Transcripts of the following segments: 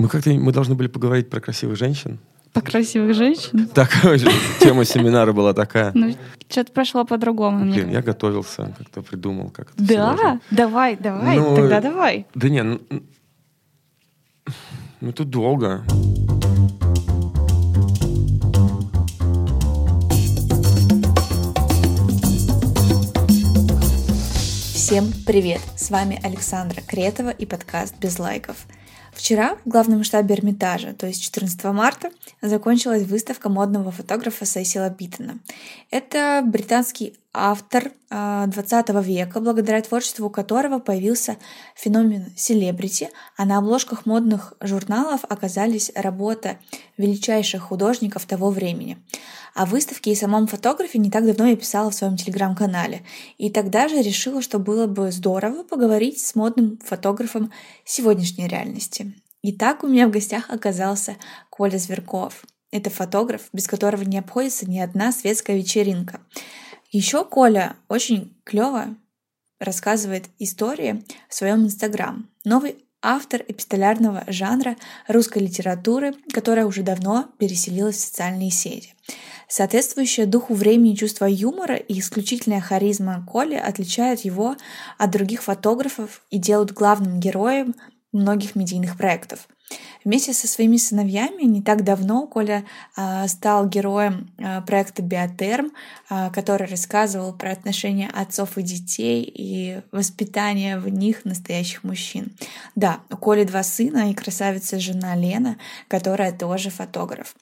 Мы как-то мы должны были поговорить про красивых женщин. По красивых женщин? Такая же тема семинара была такая. Ну, что-то прошло по-другому. Блин, я готовился, как-то придумал, как это Да? Давай, давай, Ну, тогда давай. Да не, ну, ну тут долго. Всем привет! С вами Александра Кретова и подкаст «Без лайков». Вчера в главном штабе Эрмитажа, то есть 14 марта, закончилась выставка модного фотографа Сесила Биттона. Это британский автор а, 20 века, благодаря творчеству которого появился феномен селебрити, а на обложках модных журналов оказались работы величайших художников того времени. О выставке и самом фотографе не так давно я писала в своем телеграм-канале. И тогда же решила, что было бы здорово поговорить с модным фотографом сегодняшней реальности. И так у меня в гостях оказался Коля Зверков. Это фотограф, без которого не обходится ни одна светская вечеринка. Еще Коля очень клево рассказывает истории в своем инстаграм. Новый автор эпистолярного жанра русской литературы, которая уже давно переселилась в социальные сети. Соответствующее духу времени чувство юмора и исключительная харизма Коли отличают его от других фотографов и делают главным героем многих медийных проектов. Вместе со своими сыновьями не так давно Коля э, стал героем э, проекта Биотерм, э, который рассказывал про отношения отцов и детей и воспитание в них настоящих мужчин. Да, у Коли два сына и красавица жена Лена, которая тоже фотограф.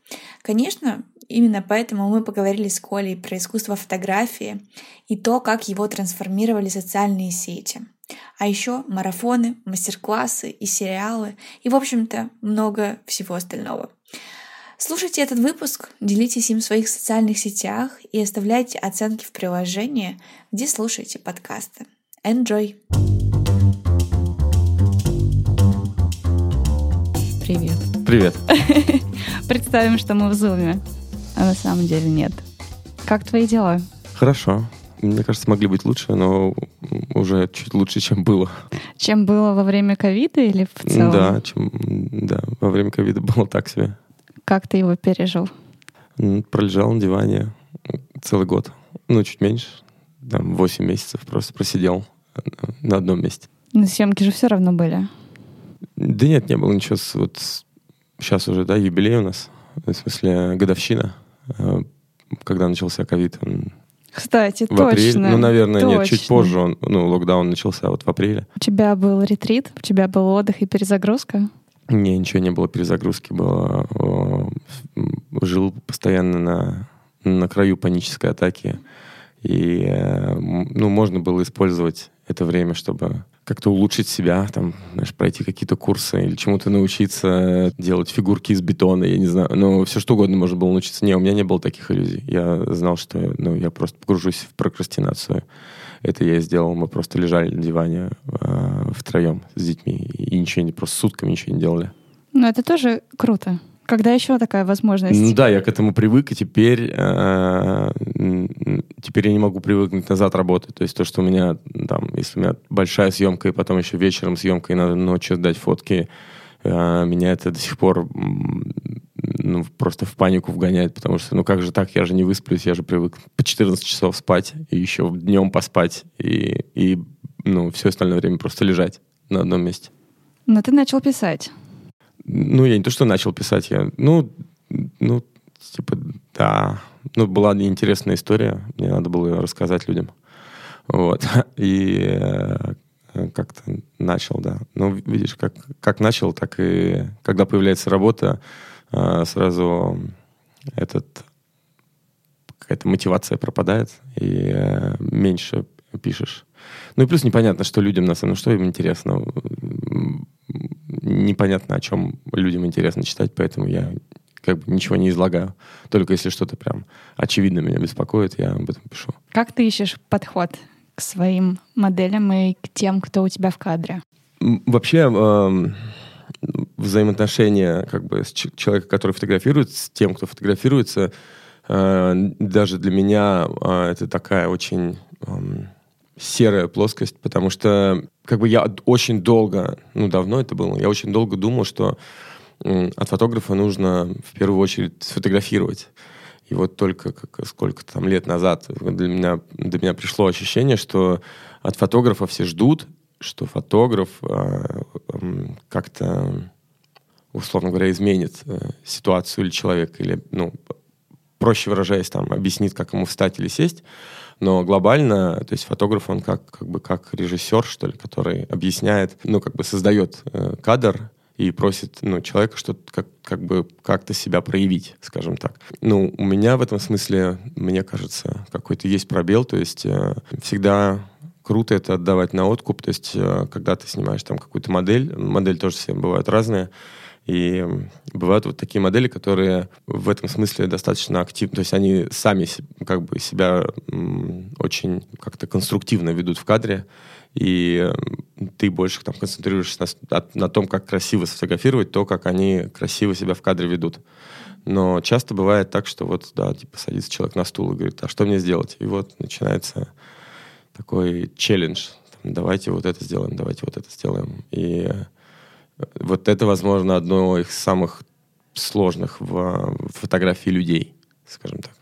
Конечно, Именно поэтому мы поговорили с Колей про искусство фотографии и то, как его трансформировали социальные сети. А еще марафоны, мастер-классы и сериалы, и, в общем-то, много всего остального. Слушайте этот выпуск, делитесь им в своих социальных сетях и оставляйте оценки в приложении, где слушаете подкасты. Enjoy! Привет. Привет. Представим, что мы в зуме, а на самом деле нет. Как твои дела? Хорошо. Мне кажется, могли быть лучше, но уже чуть лучше, чем было. Чем было во время ковида или в целом? Да, чем, да, во время ковида было так себе. Как ты его пережил? Пролежал на диване целый год. Ну, чуть меньше. Там 8 месяцев просто просидел э, на одном месте. Но съемки же все равно были. Да нет, не было ничего. Вот сейчас уже, да, юбилей у нас. В смысле, годовщина. э, Когда начался ковид. он Кстати, В точно. Ну, наверное, нет, чуть точно. позже он, ну, локдаун начался вот в апреле. У тебя был ретрит, у тебя был отдых и перезагрузка. Не, ничего не было перезагрузки. Было, жил постоянно на, на краю панической атаки. И, э, ну, можно было использовать это время, чтобы как-то улучшить себя, там, знаешь, пройти какие-то курсы или чему-то научиться, делать фигурки из бетона, я не знаю. Ну, все что угодно можно было научиться. Не, у меня не было таких иллюзий. Я знал, что ну, я просто погружусь в прокрастинацию. Это я и сделал. Мы просто лежали на диване э, втроем с детьми и ничего не, просто сутками ничего не делали. Но это тоже круто. Когда еще такая возможность? Ну да, я к этому привык, и теперь, э, теперь я не могу привыкнуть назад работать. То есть то, что у меня там, если у меня большая съемка, и потом еще вечером съемка, и надо ночью сдать фотки, э, меня это до сих пор ну, просто в панику вгоняет, потому что, ну как же так, я же не высплюсь, я же привык по 14 часов спать, и еще днем поспать, и, и ну, все остальное время просто лежать на одном месте. Но ты начал писать. Ну, я не то, что начал писать, я, ну, ну, типа, да. Ну, была интересная история, мне надо было ее рассказать людям. Вот. И э, как-то начал, да. Ну, видишь, как, как начал, так и когда появляется работа, э, сразу этот какая-то мотивация пропадает, и э, меньше пишешь. Ну и плюс непонятно, что людям на самом деле, что им интересно. Непонятно, о чем людям интересно читать, поэтому я как бы ничего не излагаю. Только если что-то прям очевидно меня беспокоит, я об этом пишу. Как ты ищешь подход к своим моделям и к тем, кто у тебя в кадре? Вообще эм, взаимоотношения как бы с человека, который фотографирует, с тем, кто фотографируется, э, даже для меня э, это такая очень эм, серая плоскость, потому что как бы я очень долго, ну давно это было, я очень долго думал, что от фотографа нужно в первую очередь сфотографировать. И вот только как, сколько там лет назад для меня, до меня пришло ощущение, что от фотографа все ждут, что фотограф э, э, как-то, условно говоря, изменит э, ситуацию или человека, или, ну, проще выражаясь, там, объяснит, как ему встать или сесть. Но глобально, то есть фотограф, он как, как бы как режиссер, что ли, который объясняет, ну, как бы создает э, кадр, и просит ну, человека что-то как, как бы как-то себя проявить, скажем так. Ну, у меня в этом смысле, мне кажется, какой-то есть пробел, то есть э, всегда круто это отдавать на откуп, то есть э, когда ты снимаешь там какую-то модель, модель тоже все бывают разные, и бывают вот такие модели, которые в этом смысле достаточно активны, то есть они сами как бы себя очень как-то конструктивно ведут в кадре, и ты больше там концентрируешься на, на том, как красиво сфотографировать, то, как они красиво себя в кадре ведут. Но часто бывает так, что вот, да, типа садится человек на стул и говорит, а что мне сделать? И вот начинается такой челлендж. Там, давайте вот это сделаем, давайте вот это сделаем. И вот это, возможно, одно из самых сложных в, фотографии людей, скажем так.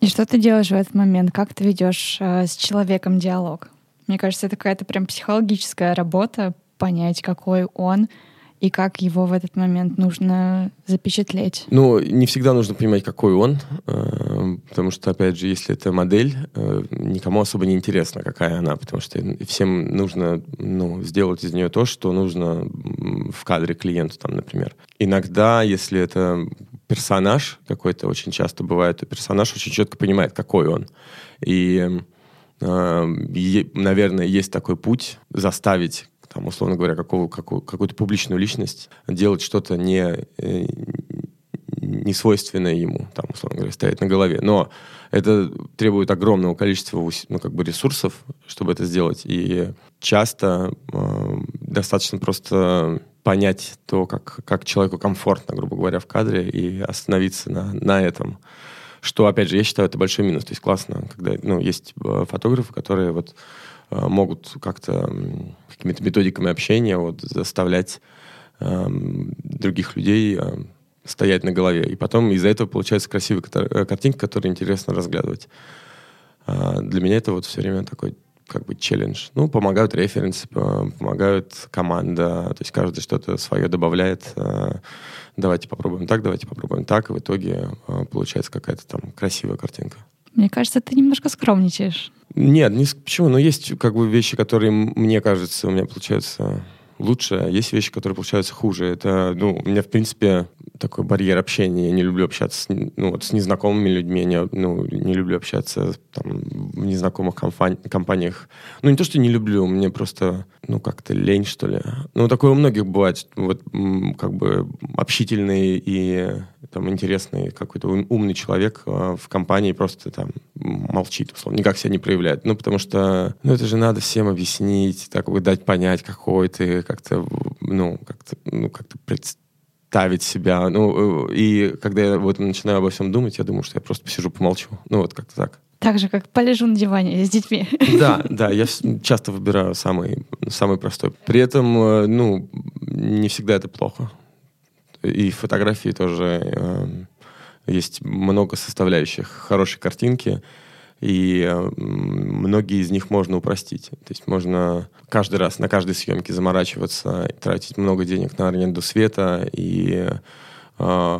И что ты делаешь в этот момент? Как ты ведешь э, с человеком диалог? Мне кажется, это какая-то прям психологическая работа, понять, какой он и как его в этот момент нужно запечатлеть. Ну, не всегда нужно понимать, какой он, э, потому что, опять же, если это модель, э, никому особо не интересно, какая она, потому что всем нужно ну, сделать из нее то, что нужно в кадре клиенту, там, например. Иногда, если это персонаж какой-то, очень часто бывает, то персонаж очень четко понимает, какой он. И наверное, есть такой путь заставить там, условно говоря, какого, какую, какую-то публичную личность делать что-то не, э, не свойственное ему, там, условно говоря, стоять на голове. Но это требует огромного количества ну, как бы ресурсов, чтобы это сделать. И часто э, достаточно просто понять то, как, как человеку комфортно, грубо говоря, в кадре, и остановиться на, на этом. Что, опять же, я считаю, это большой минус. То есть классно, когда ну, есть э, фотографы, которые вот могут как-то какими-то методиками общения вот, заставлять э, других людей э, стоять на голове. И потом из-за этого получаются красивые э, картинки, которые интересно разглядывать. Э, для меня это вот все время такой как бы челлендж. Ну, помогают референсы, помогают команда, то есть каждый что-то свое добавляет. Э, давайте попробуем так, давайте попробуем так, и в итоге э, получается какая-то там красивая картинка. Мне кажется, ты немножко скромничаешь. Нет, не, почему? Но есть как бы вещи, которые, мне кажется, у меня получаются лучше, а есть вещи, которые получаются хуже. Это, ну, у меня, в принципе, такой барьер общения. Я не люблю общаться с, ну, вот, с незнакомыми людьми, я ну, не люблю общаться там, в незнакомых компани- компаниях. Ну, не то, что не люблю, мне просто, ну, как-то лень, что ли. Ну, такое у многих бывает, вот, как бы общительный и там интересный какой-то умный человек а, в компании просто там молчит, условно, никак себя не проявляет. Ну, потому что, ну, это же надо всем объяснить, так вот дать понять, какой ты, как-то, ну, как-то, ну, как-то представить себя. Ну, э, и когда я вот начинаю обо всем думать, я думаю, что я просто посижу, помолчу. Ну, вот как-то так. Так же, как полежу на диване с детьми. Да, да, я часто выбираю самый, самый простой. При этом, э, ну, не всегда это плохо. И фотографии тоже э, есть много составляющих хорошей картинки, и э, многие из них можно упростить. То есть можно каждый раз на каждой съемке заморачиваться, тратить много денег на аренду света и э,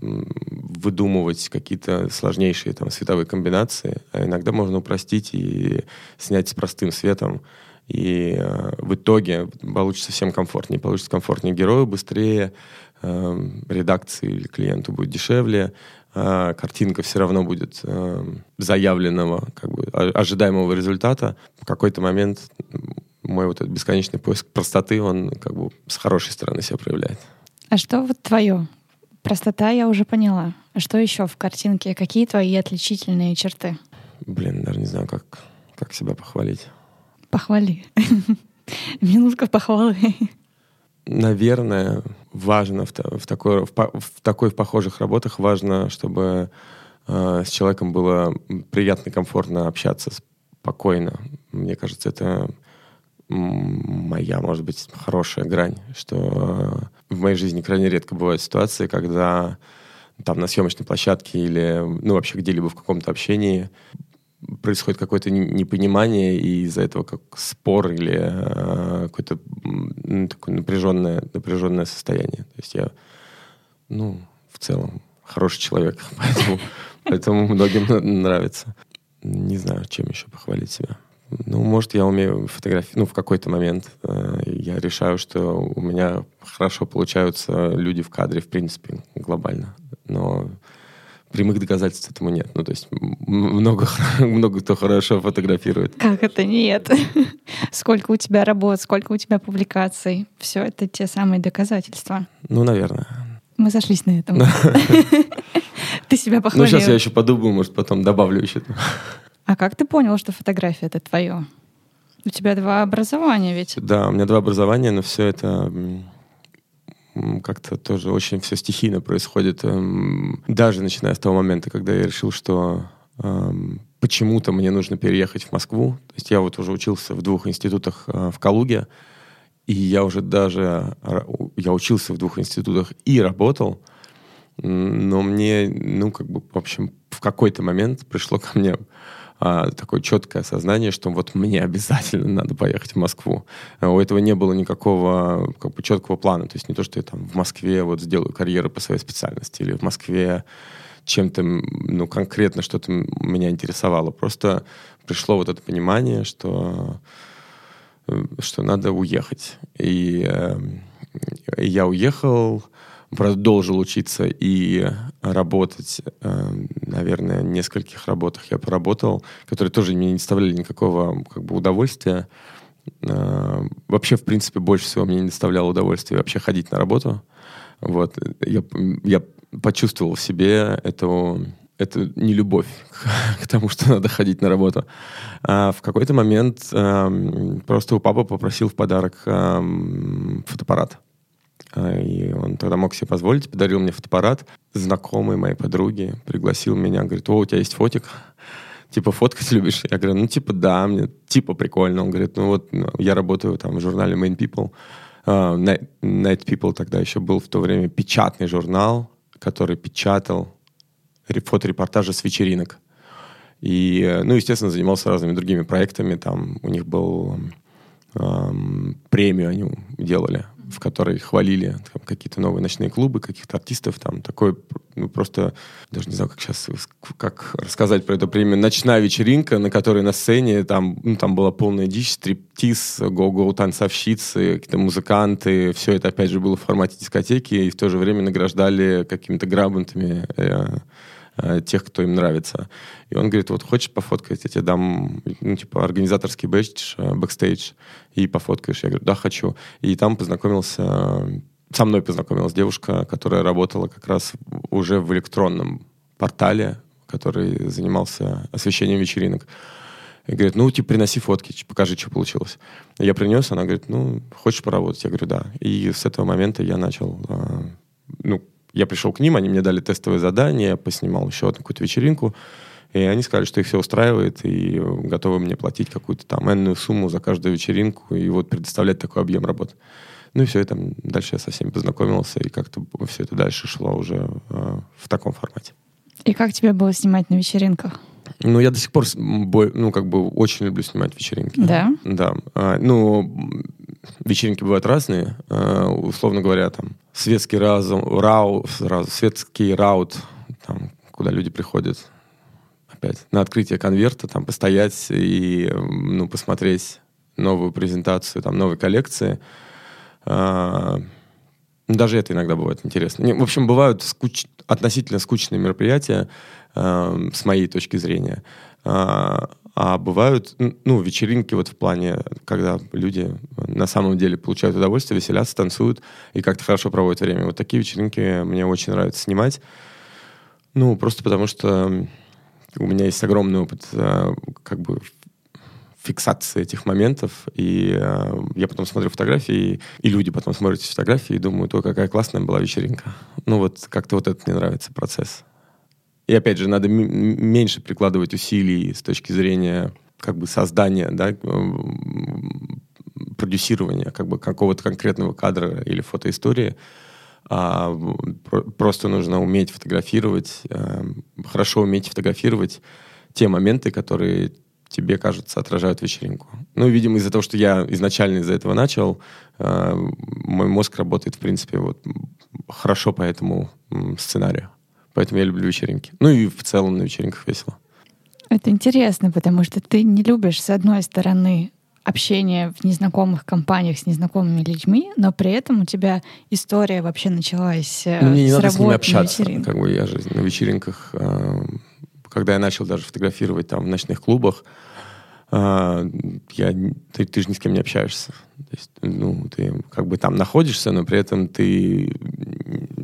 выдумывать какие-то сложнейшие там световые комбинации. А иногда можно упростить и снять с простым светом. И э, в итоге получится всем комфортнее. Получится комфортнее герою, быстрее, э, редакции или клиенту будет дешевле, э, картинка все равно будет э, заявленного, как бы ожидаемого результата. В какой-то момент мой вот этот бесконечный поиск простоты, он как бы с хорошей стороны себя проявляет. А что вот твое? Простота я уже поняла. А что еще в картинке? Какие твои отличительные черты? Блин, даже не знаю, как, как себя похвалить. Похвали. Минутка похвалы наверное, важно в, в, такой, в, в такой в похожих работах важно, чтобы э, с человеком было приятно комфортно общаться спокойно. Мне кажется, это моя, может быть, хорошая грань, что в моей жизни крайне редко бывают ситуации, когда там на съемочной площадке или ну вообще где-либо в каком-то общении происходит какое-то непонимание, и из-за этого как спор или э, какое-то ну, такое напряженное, напряженное состояние. То есть я, ну, в целом, хороший человек, поэтому, поэтому многим нравится. Не знаю, чем еще похвалить себя. Ну, может, я умею фотографировать. Ну, в какой-то момент э, я решаю, что у меня хорошо получаются люди в кадре, в принципе, глобально. Но прямых доказательств этому нет. Ну, то есть много, много кто хорошо фотографирует. Как это нет? Сколько у тебя работ, сколько у тебя публикаций. Все это те самые доказательства. Ну, наверное. Мы сошлись на этом. Ты себя похвалил. Ну, сейчас я еще подумаю, может, потом добавлю еще. А как ты понял, что фотография — это твое? У тебя два образования ведь. Да, у меня два образования, но все это как-то тоже очень все стихийно происходит. Эм, даже начиная с того момента, когда я решил, что эм, почему-то мне нужно переехать в Москву. То есть я вот уже учился в двух институтах э, в Калуге, и я уже даже я учился в двух институтах и работал, но мне, ну, как бы, в общем, в какой-то момент пришло ко мне а, такое четкое осознание, что вот мне обязательно надо поехать в Москву. А у этого не было никакого как бы, четкого плана. То есть не то, что я там в Москве вот сделаю карьеру по своей специальности или в Москве чем-то, ну, конкретно что-то меня интересовало. Просто пришло вот это понимание, что, э, что надо уехать. И э, я уехал, продолжил учиться и работать, э, наверное, в нескольких работах я поработал, которые тоже мне не доставляли никакого как бы удовольствия. Э, вообще, в принципе, больше всего мне не доставляло удовольствия вообще ходить на работу. Вот. Я, я почувствовал в себе эту, эту нелюбовь к, тому, что надо ходить на работу. А в какой-то момент э, просто у папы попросил в подарок э, фотоаппарат. А, и он тогда мог себе позволить, подарил мне фотоаппарат. Знакомый моей подруги пригласил меня, говорит, о, у тебя есть фотик? Типа, фоткать любишь? Я говорю, ну, типа, да, мне типа прикольно. Он говорит, ну вот, ну, я работаю там в журнале Main People. Uh, Night, People тогда еще был в то время печатный журнал, который печатал фоторепортажи с вечеринок. И, э, ну, естественно, занимался разными другими проектами. Там у них был эм, премию они делали в которой хвалили какие-то новые ночные клубы, каких-то артистов, там такой, ну, просто, даже не знаю, как сейчас, как рассказать про это премию, ночная вечеринка, на которой на сцене там, ну, там была полная дичь, стриптиз, го-го, танцовщицы, какие-то музыканты, все это, опять же, было в формате дискотеки, и в то же время награждали какими-то грабантами э, э, тех, кто им нравится. И он говорит, вот хочешь пофоткать, я тебе дам, ну, типа, организаторский бэдж, э, бэкстейдж, и пофоткаешь. Я говорю, да, хочу. И там познакомился, со мной познакомилась девушка, которая работала как раз уже в электронном портале, который занимался освещением вечеринок. И говорит, ну, типа, приноси фотки, покажи, что получилось. Я принес, она говорит, ну, хочешь поработать? Я говорю, да. И с этого момента я начал, э, ну, я пришел к ним, они мне дали тестовое задание, я поснимал еще одну какую-то вечеринку, и они сказали, что их все устраивает, и готовы мне платить какую-то там энную сумму за каждую вечеринку, и вот предоставлять такой объем работы. Ну и все, это дальше я со всеми познакомился, и как-то все это дальше шло уже э, в таком формате. И как тебе было снимать на вечеринках? Ну, я до сих пор, ну, как бы очень люблю снимать вечеринки. Да? Да. А, ну, вечеринки бывают разные. А, условно говоря, там, светский разум, рау, светский раут, там, куда люди приходят опять на открытие конверта, там постоять и ну, посмотреть новую презентацию, там, новой коллекции. Ну, даже это иногда бывает интересно. В общем, бывают скуч... относительно скучные мероприятия, э, с моей точки зрения. А, а бывают, ну, вечеринки вот в плане, когда люди на самом деле получают удовольствие, веселятся, танцуют и как-то хорошо проводят время. Вот такие вечеринки мне очень нравится снимать. Ну, просто потому что у меня есть огромный опыт э, как бы фиксации этих моментов, и э, я потом смотрю фотографии, и люди потом смотрят эти фотографии и думают, о, какая классная была вечеринка. Ну вот как-то вот это мне нравится процесс. И опять же, надо меньше прикладывать усилий с точки зрения как бы создания, да, продюсирования как бы какого-то конкретного кадра или фотоистории, а просто нужно уметь фотографировать, э, хорошо уметь фотографировать те моменты, которые тебе, кажется, отражают вечеринку. Ну, видимо, из-за того, что я изначально из-за этого начал, э, мой мозг работает, в принципе, вот хорошо по этому сценарию. Поэтому я люблю вечеринки. Ну и в целом на вечеринках весело. Это интересно, потому что ты не любишь, с одной стороны, общение в незнакомых компаниях с незнакомыми людьми, но при этом у тебя история вообще началась э, ну, мне не с надо с ними общаться. Как бы я же на вечеринках, э, когда я начал даже фотографировать там в ночных клубах, э, я, ты, ты же ни с кем не общаешься. То есть, ну, ты как бы там находишься, но при этом ты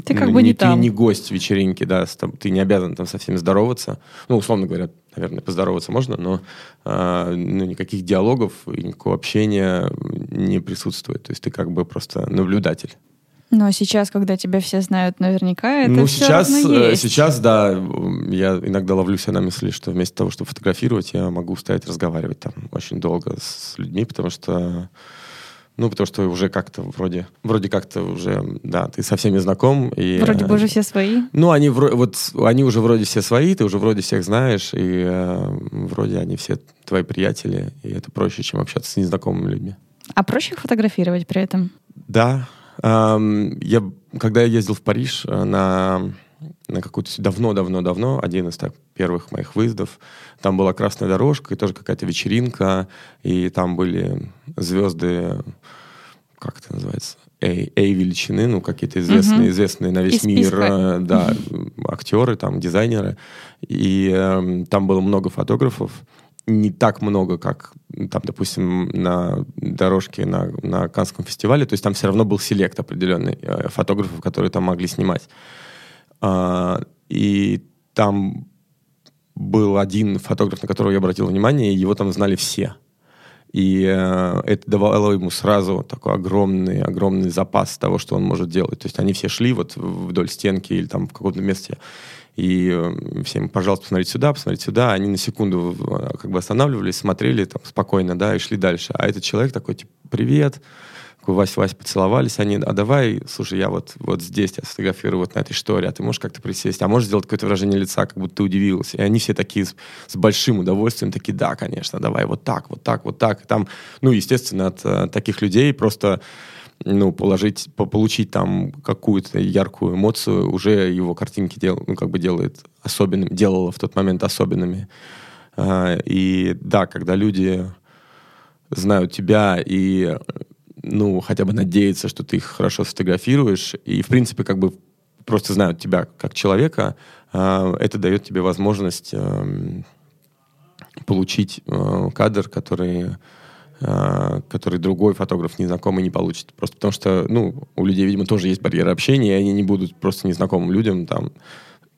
ты как ну, бы не, не там. Ты не гость вечеринки, да, ты не обязан там со всеми здороваться. Ну, условно говоря, наверное, поздороваться можно, но э, ну, никаких диалогов и никакого общения не присутствует. То есть ты как бы просто наблюдатель. Но сейчас, когда тебя все знают наверняка, это ну, все сейчас, равно э, есть. сейчас, да, я иногда ловлю себя на мысли, что вместо того, чтобы фотографировать, я могу стоять разговаривать там очень долго с людьми, потому что ну, потому что уже как-то вроде, вроде как-то уже, да, ты со всеми знаком. И, вроде бы уже все свои. Ну, они, вот, они уже вроде все свои, ты уже вроде всех знаешь, и э, вроде они все твои приятели, и это проще, чем общаться с незнакомыми людьми. А проще фотографировать при этом? Да. Эм, я, когда я ездил в Париж э, на, на какую-то давно-давно-давно, один из так, первых моих выездов, там была красная дорожка и тоже какая-то вечеринка, и там были звезды, как это называется, A, A величины, ну, какие-то известные, mm-hmm. известные на весь Из мир, э, да, актеры, там, дизайнеры. И э, там было много фотографов, не так много, как там, допустим, на дорожке на, на Канском фестивале, то есть там все равно был селект определенный э, фотографов, которые там могли снимать. Э, и там был один фотограф, на которого я обратил внимание, и его там знали все. И э, это давало ему сразу такой огромный, огромный запас того, что он может делать. То есть они все шли вот вдоль стенки или там в каком-то месте, и э, всем, пожалуйста, посмотрите сюда, посмотрите сюда. Они на секунду э, как бы останавливались, смотрели там спокойно, да, и шли дальше. А этот человек такой, типа, привет, Вась, Вась поцеловались, они, а давай, слушай, я вот, вот здесь тебя сфотографирую вот на этой истории, а ты можешь как-то присесть, а можешь сделать какое-то выражение лица, как будто ты удивился. И они все такие с, с большим удовольствием, такие, да, конечно, давай вот так, вот так, вот так. И там, ну, естественно, от uh, таких людей просто ну, положить, получить там какую-то яркую эмоцию, уже его картинки дел, ну, как бы делает особенными, делала в тот момент особенными. Uh, и да, когда люди знают тебя и ну, хотя бы надеяться, что ты их хорошо сфотографируешь, и, в принципе, как бы просто знают тебя как человека, а, это дает тебе возможность эм, получить э, кадр, который а, который другой фотограф незнакомый не получит. Просто потому что, ну, у людей, видимо, тоже есть барьеры общения, и они не будут просто незнакомым людям там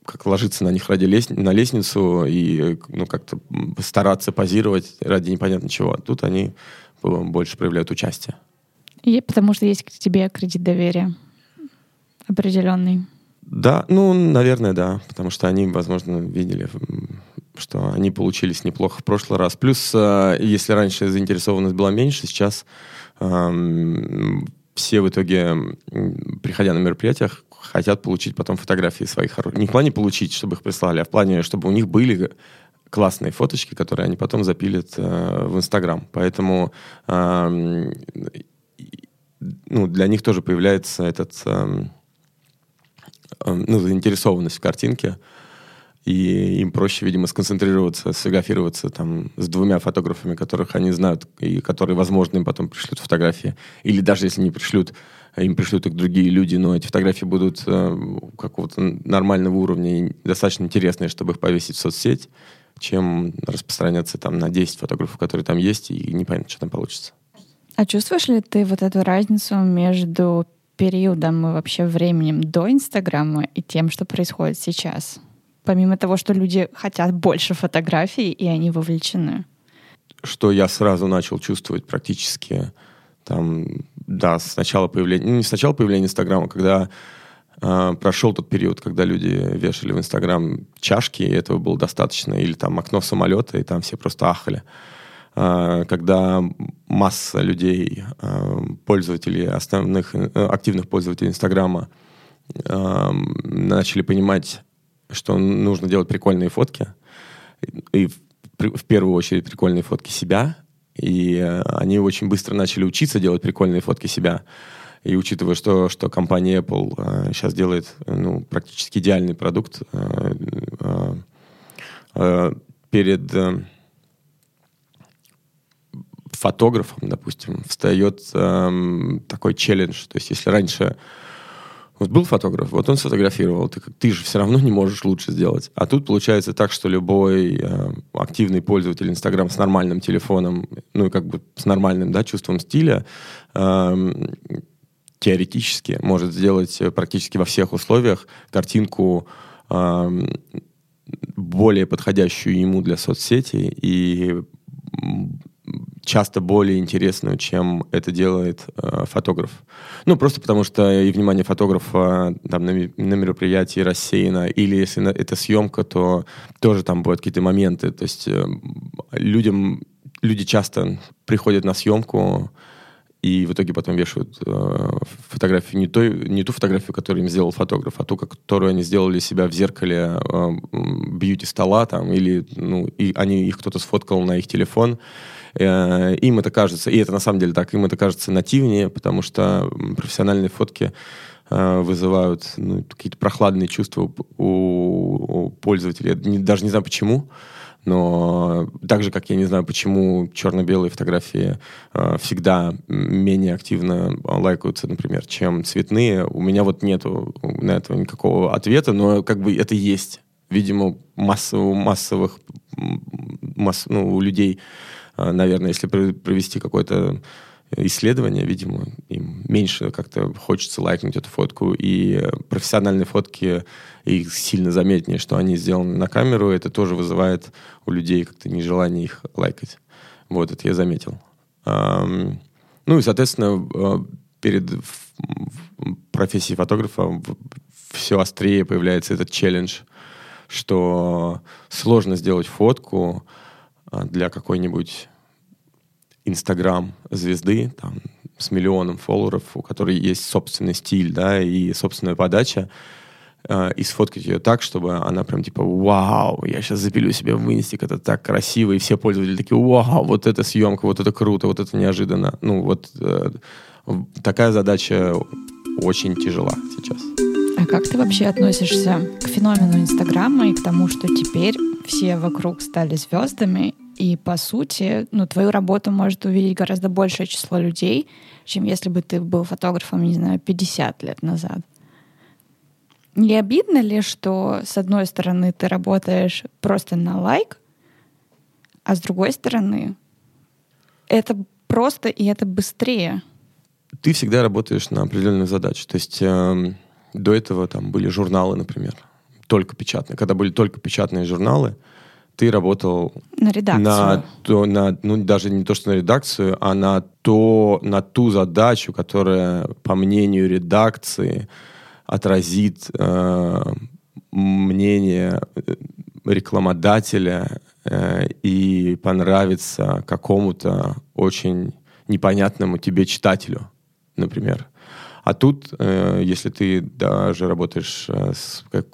как ложиться на них ради лес... на лестницу и ну, как-то стараться позировать ради непонятно чего. Тут они больше проявляют участие. И потому что есть к тебе кредит доверия определенный. Да, ну, наверное, да, потому что они, возможно, видели, что они получились неплохо в прошлый раз. Плюс, э, если раньше заинтересованность была меньше, сейчас эм, все в итоге, приходя на мероприятиях, хотят получить потом фотографии своих. Не в плане получить, чтобы их прислали, а в плане, чтобы у них были классные фоточки, которые они потом запилят э, в Инстаграм. Поэтому э, ну, для них тоже появляется этот, э, э, ну, заинтересованность в картинке, и им проще, видимо, сконцентрироваться, сфотографироваться там с двумя фотографами, которых они знают, и которые, возможно, им потом пришлют фотографии. Или даже если не пришлют, им пришлют их другие люди, но эти фотографии будут э, какого-то нормального уровня и достаточно интересные, чтобы их повесить в соцсеть, чем распространяться там на 10 фотографов, которые там есть, и непонятно, что там получится. А чувствуешь ли ты вот эту разницу между периодом и вообще временем до Инстаграма и тем, что происходит сейчас? Помимо того, что люди хотят больше фотографий, и они вовлечены. Что я сразу начал чувствовать практически там, да, с начала появления, ну, не с начала появления Инстаграма, когда э, прошел тот период, когда люди вешали в Инстаграм чашки, и этого было достаточно, или там окно самолета, и там все просто ахали. Когда масса людей, э, пользователей, основных, э, активных пользователей Инстаграма э, начали понимать, что нужно делать прикольные фотки, и в, первую очередь прикольные фотки себя, и они очень быстро начали учиться делать прикольные фотки себя. И учитывая, что, что компания Apple э, сейчас делает ну, практически идеальный продукт, э, э, перед фотографом, допустим, встает э, такой челлендж. То есть если раньше вот был фотограф, вот он сфотографировал, ты, ты же все равно не можешь лучше сделать. А тут получается так, что любой э, активный пользователь Инстаграм с нормальным телефоном, ну и как бы с нормальным да, чувством стиля, э, теоретически может сделать практически во всех условиях картинку э, более подходящую ему для соцсети и часто более интересную, чем это делает э, фотограф. Ну, просто потому что и внимание фотографа там, на, на мероприятии рассеяно, или если на, это съемка, то тоже там будут какие-то моменты. То есть э, людям, люди часто приходят на съемку, и в итоге потом вешают э, фотографию не, той, не ту фотографию, которую им сделал фотограф, а ту, которую они сделали себя в зеркале э, бьюти-стола там, или ну, и они, их кто-то сфоткал на их телефон, Э, им это кажется, и это на самом деле так, им это кажется нативнее, потому что профессиональные фотки э, вызывают ну, какие-то прохладные чувства у, у пользователей. Я даже не знаю почему, но так же, как я не знаю, почему черно-белые фотографии э, всегда менее активно лайкаются, например, чем цветные, у меня вот нету на этого никакого ответа, но как бы это есть. Видимо, массово, массовых масс, ну, у людей а, наверное, если провести какое-то исследование, видимо, им меньше как-то хочется лайкнуть эту фотку, и профессиональные фотки, их сильно заметнее, что они сделаны на камеру, это тоже вызывает у людей как-то нежелание их лайкать. Вот, это я заметил. Ну и, соответственно, а, перед профессией фотографа все острее появляется этот челлендж, что сложно сделать фотку, а, для какой-нибудь Инстаграм звезды, там, с миллионом фолловеров, у которой есть собственный стиль, да, и собственная подача, э, и сфоткать ее так, чтобы она прям типа, вау, я сейчас запилю себе в инстик, это так красиво, и все пользователи такие, вау, вот это съемка, вот это круто, вот это неожиданно. Ну, вот э, такая задача очень тяжела сейчас. А как ты вообще относишься к феномену Инстаграма и к тому, что теперь все вокруг стали звездами, и по сути, ну, твою работу может увидеть гораздо большее число людей, чем если бы ты был фотографом, не знаю, 50 лет назад. Не обидно ли, что с одной стороны ты работаешь просто на лайк, а с другой стороны это просто и это быстрее? Ты всегда работаешь на определенную задачу. То есть э, до этого там были журналы, например, только печатные. Когда были только печатные журналы, ты работал на редакцию. На, то, на, ну, даже не то, что на редакцию, а на, то, на ту задачу, которая, по мнению редакции, отразит э, мнение э, рекламодателя э, и понравится какому-то очень непонятному тебе читателю, например. А тут, э, если ты даже работаешь э, с как,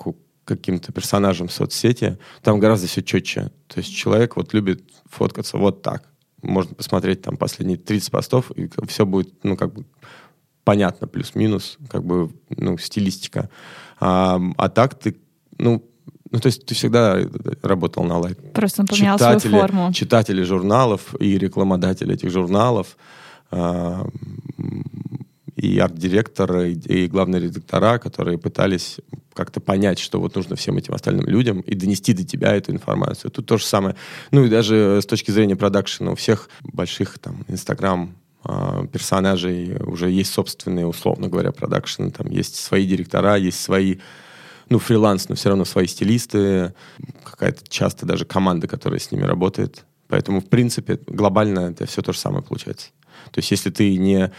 каким-то персонажем в соцсети, там гораздо все четче. То есть человек вот любит фоткаться вот так. Можно посмотреть там последние 30 постов, и все будет, ну, как бы понятно, плюс-минус, как бы, ну, стилистика. А, а так ты, ну, ну, то есть ты всегда работал на лайк. Просто он поменял читатели, свою форму. Читатели журналов и рекламодатели этих журналов а, и арт-директоры, и главные редактора, которые пытались как-то понять, что вот нужно всем этим остальным людям и донести до тебя эту информацию. Тут то же самое. Ну и даже с точки зрения продакшена у всех больших там Инстаграм а, персонажей уже есть собственные, условно говоря, продакшены. Там есть свои директора, есть свои ну, фриланс, но все равно свои стилисты, какая-то часто даже команда, которая с ними работает. Поэтому, в принципе, глобально это все то же самое получается. То есть, если ты не,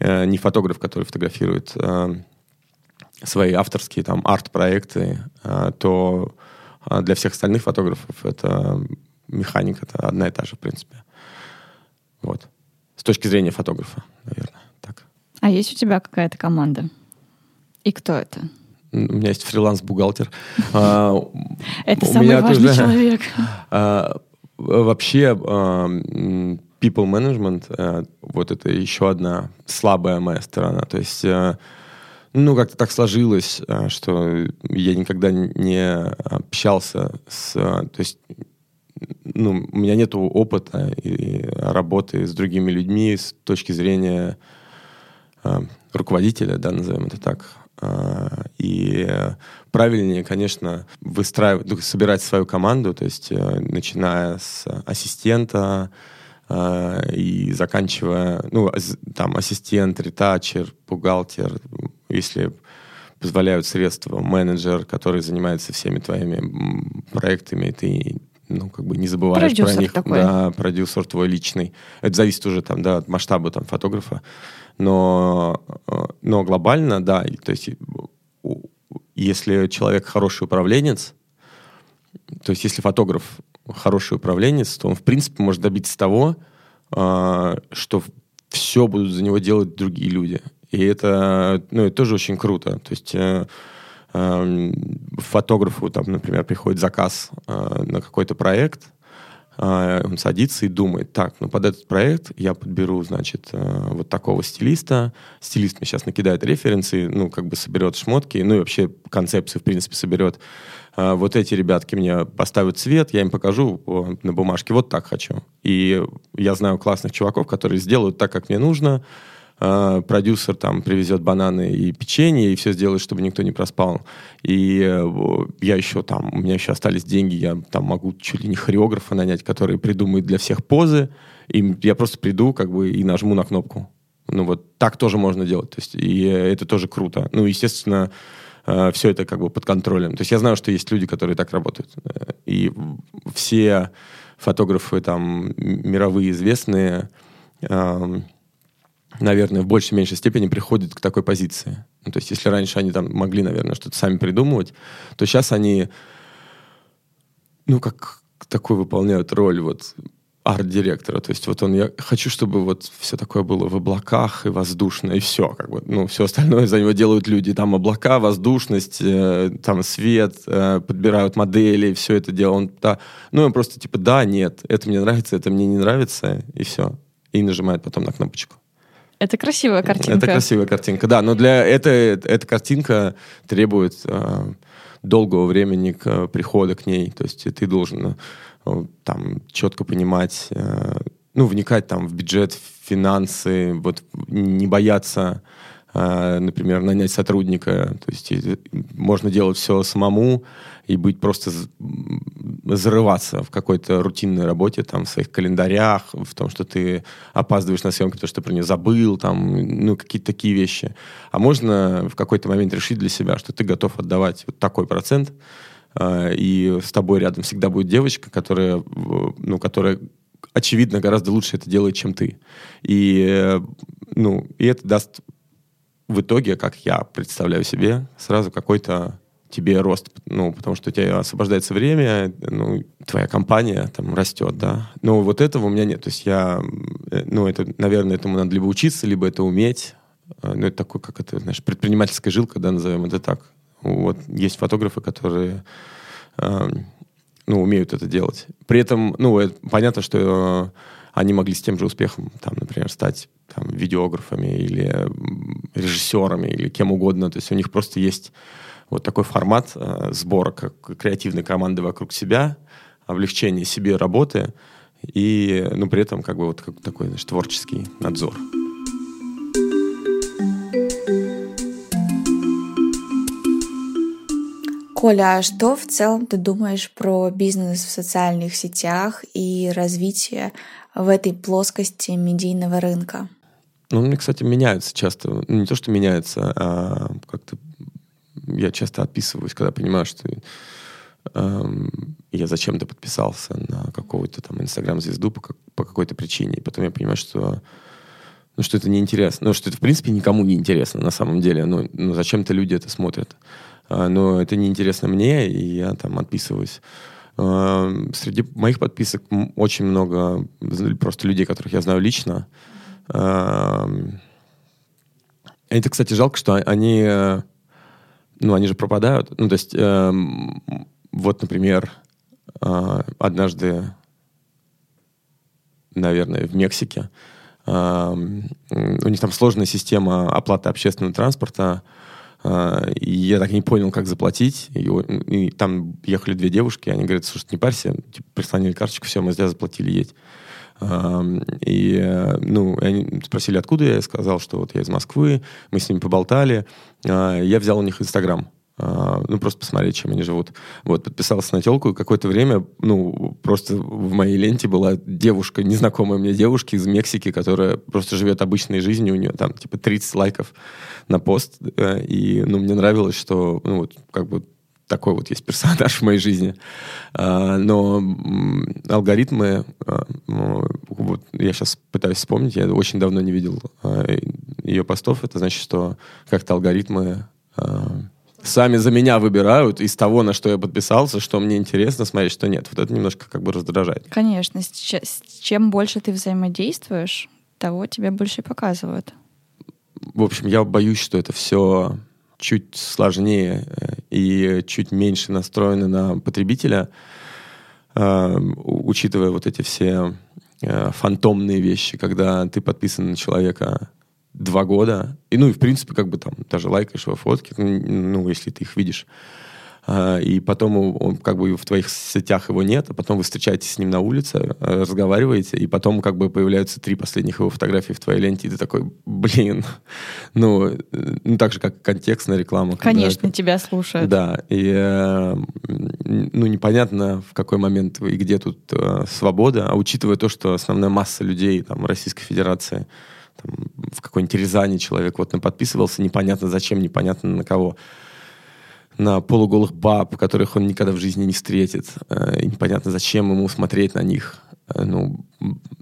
не фотограф, который фотографирует а, свои авторские там арт-проекты, а, то а, для всех остальных фотографов это механика это одна и та же, в принципе. Вот. С точки зрения фотографа, наверное, так. А есть у тебя какая-то команда? И кто это? У меня есть фриланс-бухгалтер. А, это самый важный человек. А, вообще, people management, э, вот это еще одна слабая моя сторона. То есть, э, ну, как-то так сложилось, э, что я никогда не общался с... То есть, ну, у меня нет опыта и работы с другими людьми с точки зрения руководителя, да, назовем это так. И правильнее, конечно, выстраивать, собирать свою команду, то есть начиная с ассистента, и заканчивая, ну, там, ассистент, ретачер, бухгалтер, если позволяют средства, менеджер, который занимается всеми твоими проектами, ты ну, как бы не забываешь продюсер про них. Такой. Да, продюсер твой личный. Это зависит уже там, да, от масштаба там, фотографа. Но, а, но глобально, да, то есть если человек хороший управленец, то есть если фотограф хороший управленец, то он, в принципе, может добиться того, а, что все будут за него делать другие люди. И это, ну, это тоже очень круто. То есть э, э, фотографу, там, например, приходит заказ э, на какой-то проект, он садится и думает, так, ну под этот проект я подберу, значит, э, вот такого стилиста. Стилист мне сейчас накидает референсы, ну, как бы соберет шмотки, ну и вообще концепцию, в принципе, соберет. А, вот эти ребятки мне поставят цвет, я им покажу на бумажке, вот так хочу. И я знаю классных чуваков, которые сделают так, как мне нужно, Uh, продюсер там привезет бананы и печенье, и все сделает, чтобы никто не проспал. И uh, я еще там, у меня еще остались деньги, я там могу чуть ли не хореографа нанять, который придумает для всех позы, и я просто приду как бы и нажму на кнопку. Ну вот так тоже можно делать, то есть и это тоже круто. Ну, естественно, э, все это как бы под контролем. То есть я знаю, что есть люди, которые так работают. Э, и все фотографы там мировые известные, э, наверное, в большей меньшей степени приходят к такой позиции. Ну, то есть если раньше они там могли, наверное, что-то сами придумывать, то сейчас они, ну, как такой выполняют роль вот арт-директора. То есть вот он, я хочу, чтобы вот все такое было в облаках и воздушно, и все. Как бы, ну, все остальное за него делают люди. Там облака, воздушность, э, там свет, э, подбирают модели, все это дело. Он, да, ну, он просто типа, да, нет, это мне нравится, это мне не нравится, и все. И нажимает потом на кнопочку. Это красивая картинка. Это красивая картинка, да. Но для это, эта картинка требует э, долгого времени к, прихода к ней. То есть ты должен Э, там четко понимать, э, ну, вникать там в бюджет, в финансы, вот не бояться, э, например, нанять сотрудника. То есть можно делать все самому и быть просто зарываться в какой-то рутинной работе, там, в своих календарях, в том, что ты опаздываешь на съемки, потому что про нее забыл, там, ну, какие-то такие вещи. А можно в какой-то момент решить для себя, что ты готов отдавать вот такой процент, а, и с тобой рядом всегда будет девочка, которая, ну, которая очевидно гораздо лучше это делает, чем ты. И, ну, и это даст в итоге, как я представляю себе, сразу какой-то тебе рост, ну, потому что у тебя освобождается время, ну, твоя компания там растет, да. Но вот этого у меня нет. То есть я, э, ну, это, наверное, этому надо либо учиться, либо это уметь. А, ну, это такой, как это, знаешь, предпринимательская жилка, да, назовем это так. Вот есть фотографы, которые э, ну, умеют это делать. При этом, ну, это, понятно, что э, они могли с тем же успехом, там, например, стать там, видеографами или режиссерами или кем угодно. То есть у них просто есть вот такой формат э, сбора как креативной команды вокруг себя, облегчение себе работы и, ну, при этом как бы вот как такой, значит, творческий надзор. Коля, а что в целом ты думаешь про бизнес в социальных сетях и развитие в этой плоскости медийного рынка? Ну, мне, кстати, меняются часто. Ну, не то, что меняется, а как-то я часто отписываюсь, когда понимаю, что эм, я зачем-то подписался на какого-то там инстаграм-звезду по, по какой-то причине. И потом я понимаю, что ну, что это неинтересно. Ну, что это, в принципе, никому не интересно на самом деле. Ну, ну зачем-то люди это смотрят. А, но это неинтересно мне, и я там отписываюсь. Э, среди моих подписок очень много просто людей, которых я знаю лично. Э, это, кстати, жалко, что они, э, ну, они же пропадают. Ну, то есть, э, вот, например, э, однажды, наверное, в Мексике э, у них там сложная система оплаты общественного транспорта, э, и я так и не понял, как заплатить. И, и там ехали две девушки, они говорят, слушай, не парься, типа, прислонили карточку, все, мы здесь заплатили, едь. И, э, ну, они спросили, откуда я. Я сказал, что вот я из Москвы. Мы с ними поболтали. А, я взял у них Инстаграм. А, ну, просто посмотреть, чем они живут. Вот, подписался на телку, и какое-то время, ну, просто в моей ленте была девушка, незнакомая мне девушка из Мексики, которая просто живет обычной жизнью, у нее там, типа, 30 лайков на пост, э, и, ну, мне нравилось, что, ну, вот, как бы такой вот есть персонаж в моей жизни. А, но алгоритмы, а, вот я сейчас пытаюсь вспомнить, я очень давно не видел а, ее постов, это значит, что как-то алгоритмы сами за меня выбирают из того, на что я подписался, что мне интересно смотреть, что нет. Вот это немножко как бы раздражает. Конечно. С чем больше ты взаимодействуешь, того тебе больше показывают. В общем, я боюсь, что это все чуть сложнее э, и чуть меньше настроены на потребителя, э, учитывая вот эти все э, фантомные вещи, когда ты подписан на человека два года, и ну и в принципе как бы там даже лайкаешь его фотки, ну если ты их видишь, и потом он как бы в твоих сетях его нет, а потом вы встречаетесь с ним на улице, э, разговариваете, и потом как бы появляются три последних его фотографии в твоей ленте, и ты такой, блин, ну, э, ну так же, как контекстная реклама. Конечно, когда, тебя слушают. Да, и э, ну непонятно, в какой момент и где тут свобода, а учитывая то, что основная масса людей там Российской Федерации там, в какой-нибудь Рязани человек вот подписывался, непонятно зачем, непонятно на кого на полуголых баб, которых он никогда в жизни не встретит. Э, и непонятно, зачем ему смотреть на них. Э, ну,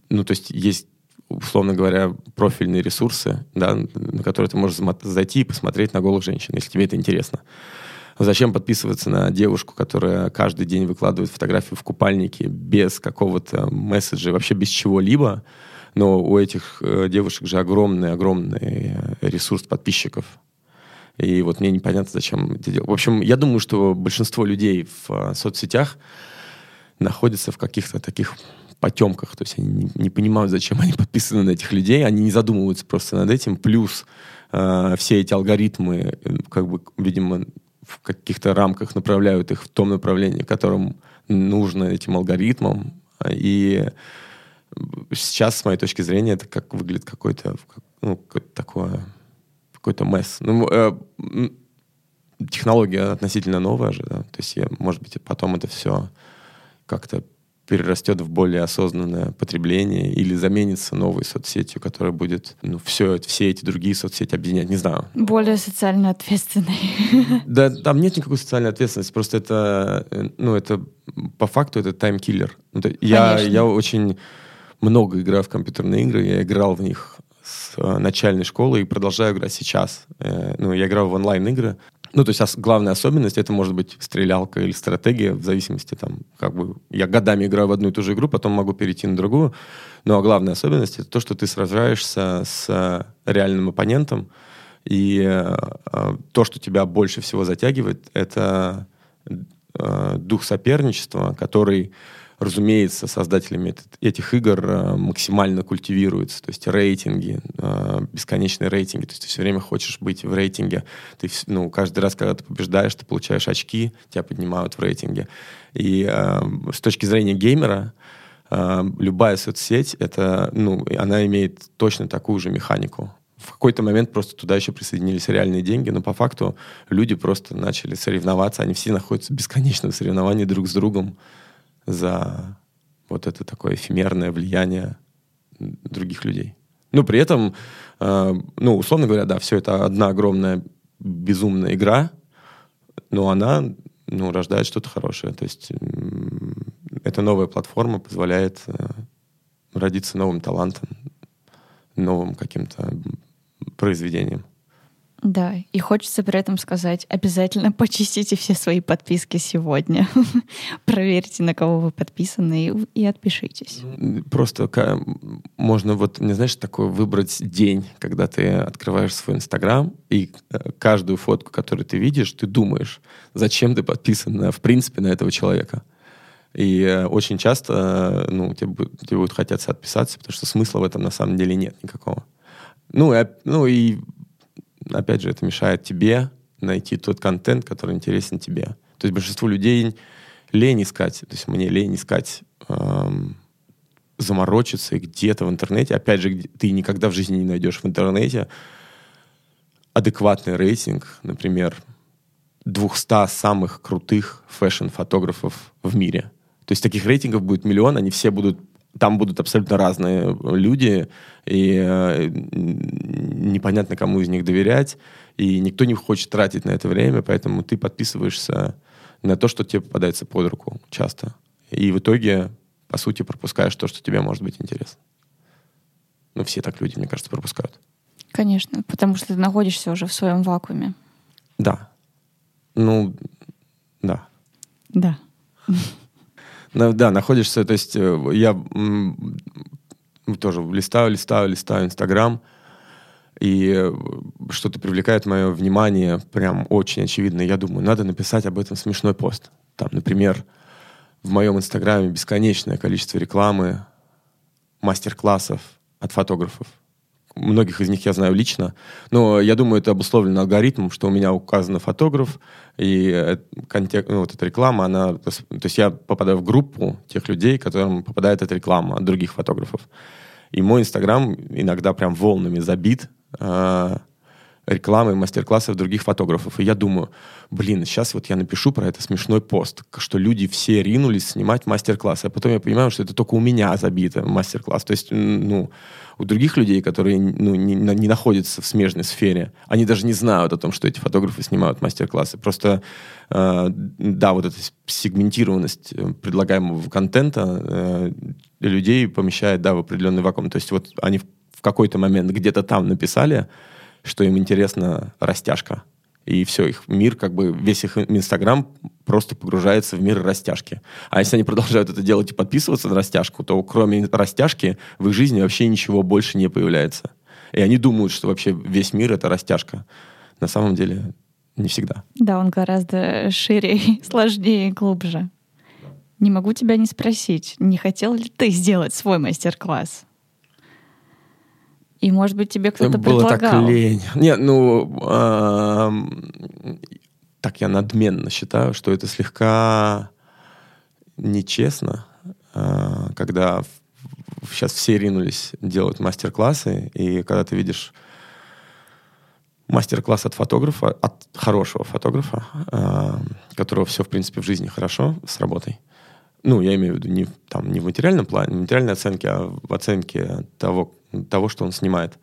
ну, то есть есть, условно говоря, профильные ресурсы, да, на которые ты можешь зайти и посмотреть на голых женщин, если тебе это интересно. Зачем подписываться на девушку, которая каждый день выкладывает фотографию в купальнике без какого-то месседжа, вообще без чего-либо? Но у этих э, девушек же огромный-огромный ресурс подписчиков. И вот мне непонятно, зачем это делать. В общем, я думаю, что большинство людей в э, соцсетях находятся в каких-то таких потемках. То есть они не, не понимают, зачем они подписаны на этих людей. Они не задумываются просто над этим. Плюс э, все эти алгоритмы, как бы, видимо, в каких-то рамках направляют их в том направлении, которым нужно этим алгоритмам. И сейчас, с моей точки зрения, это как выглядит ну, какое такое какой-то месс. Ну, э, технология относительно новая же, да? То есть, я, может быть, потом это все как-то перерастет в более осознанное потребление или заменится новой соцсетью, которая будет ну, все, все эти другие соцсети объединять, не знаю. Более социально ответственной. Да, там нет никакой социальной ответственности, просто это, э, ну, это по факту это таймкиллер. Ну, я, я очень много играю в компьютерные игры, я играл в них с э, начальной школы и продолжаю играть сейчас. Э, ну, я играю в онлайн-игры. Ну, то есть главная особенность это может быть стрелялка или стратегия, в зависимости там, как бы я годами играю в одну и ту же игру, потом могу перейти на другую. Но главная особенность это то, что ты сражаешься с реальным оппонентом, и э, то, что тебя больше всего затягивает, это дух соперничества, который разумеется, создателями этих игр э, максимально культивируется. То есть рейтинги, э, бесконечные рейтинги. То есть ты все время хочешь быть в рейтинге. Ты, ну, каждый раз, когда ты побеждаешь, ты получаешь очки, тебя поднимают в рейтинге. И э, с точки зрения геймера, любая соцсеть, это, ну, она имеет точно такую же механику в какой-то момент просто туда еще присоединились реальные деньги, но по факту люди просто начали соревноваться, они все находятся в бесконечном соревновании друг с другом за вот это такое эфемерное влияние других людей. Ну, при этом, э, ну, условно говоря, да, все это одна огромная безумная игра, но она, ну, рождает что-то хорошее. То есть э, эта новая платформа позволяет э, родиться новым талантом, новым каким-то произведением. Да, и хочется при этом сказать, обязательно почистите все свои подписки сегодня. Проверьте, на кого вы подписаны, и, и отпишитесь. Просто можно вот, не знаешь, такой выбрать день, когда ты открываешь свой Инстаграм, и э, каждую фотку, которую ты видишь, ты думаешь, зачем ты подписан, в принципе, на этого человека. И э, очень часто э, ну, тебе, тебе будет хотеться отписаться, потому что смысла в этом на самом деле нет никакого. Ну, и, ну и опять же, это мешает тебе найти тот контент, который интересен тебе. То есть большинству людей лень искать, то есть мне лень искать эм, заморочиться где-то в интернете, опять же, ты никогда в жизни не найдешь в интернете адекватный рейтинг, например, 200 самых крутых фэшн-фотографов в мире. То есть таких рейтингов будет миллион, они все будут там будут абсолютно разные люди, и э, непонятно, кому из них доверять, и никто не хочет тратить на это время, поэтому ты подписываешься на то, что тебе попадается под руку часто. И в итоге, по сути, пропускаешь то, что тебе может быть интересно. Ну, все так люди, мне кажется, пропускают. Конечно, потому что ты находишься уже в своем вакууме. Да. Ну, да. Да. Да, находишься, то есть э, я тоже листаю, листаю, листаю Инстаграм, и э, что-то привлекает мое внимание прям очень очевидно. Я думаю, надо написать об этом смешной пост. Там, например, в моем Инстаграме бесконечное количество рекламы, мастер-классов от фотографов. Многих из них я знаю лично, но я думаю, это обусловлено алгоритмом, что у меня указан фотограф, и контекст, ну, вот эта реклама, она... То есть я попадаю в группу тех людей, которым попадает эта реклама от других фотографов. И мой Инстаграм иногда прям волнами забит рекламы мастер-классов других фотографов. И я думаю, блин, сейчас вот я напишу про это смешной пост, что люди все ринулись снимать мастер-классы. А потом я понимаю, что это только у меня забито мастер-класс. То есть, ну, у других людей, которые ну, не, не находятся в смежной сфере, они даже не знают о том, что эти фотографы снимают мастер-классы. Просто, э, да, вот эта сегментированность э, предлагаемого контента э, людей помещает, да, в определенный вакуум. То есть вот они в, какой-то момент где-то там написали, что им интересна растяжка. И все, их мир, как бы весь их Инстаграм просто погружается в мир растяжки. А если они продолжают это делать и подписываться на растяжку, то кроме растяжки в их жизни вообще ничего больше не появляется. И они думают, что вообще весь мир — это растяжка. На самом деле не всегда. Да, он гораздо шире, сложнее и глубже. Не могу тебя не спросить, не хотел ли ты сделать свой мастер-класс? И, может быть, тебе кто-то Было предлагал. так лень. Нет, ну, э, так я надменно считаю, что это слегка нечестно, э, когда сейчас все ринулись делать мастер-классы, и когда ты видишь мастер-класс от фотографа, от хорошего фотографа, э, которого все, в принципе, в жизни хорошо с работой, ну, я имею в виду не, там, не в материальном плане, не материальной оценке, а в оценке того, того, что он снимает.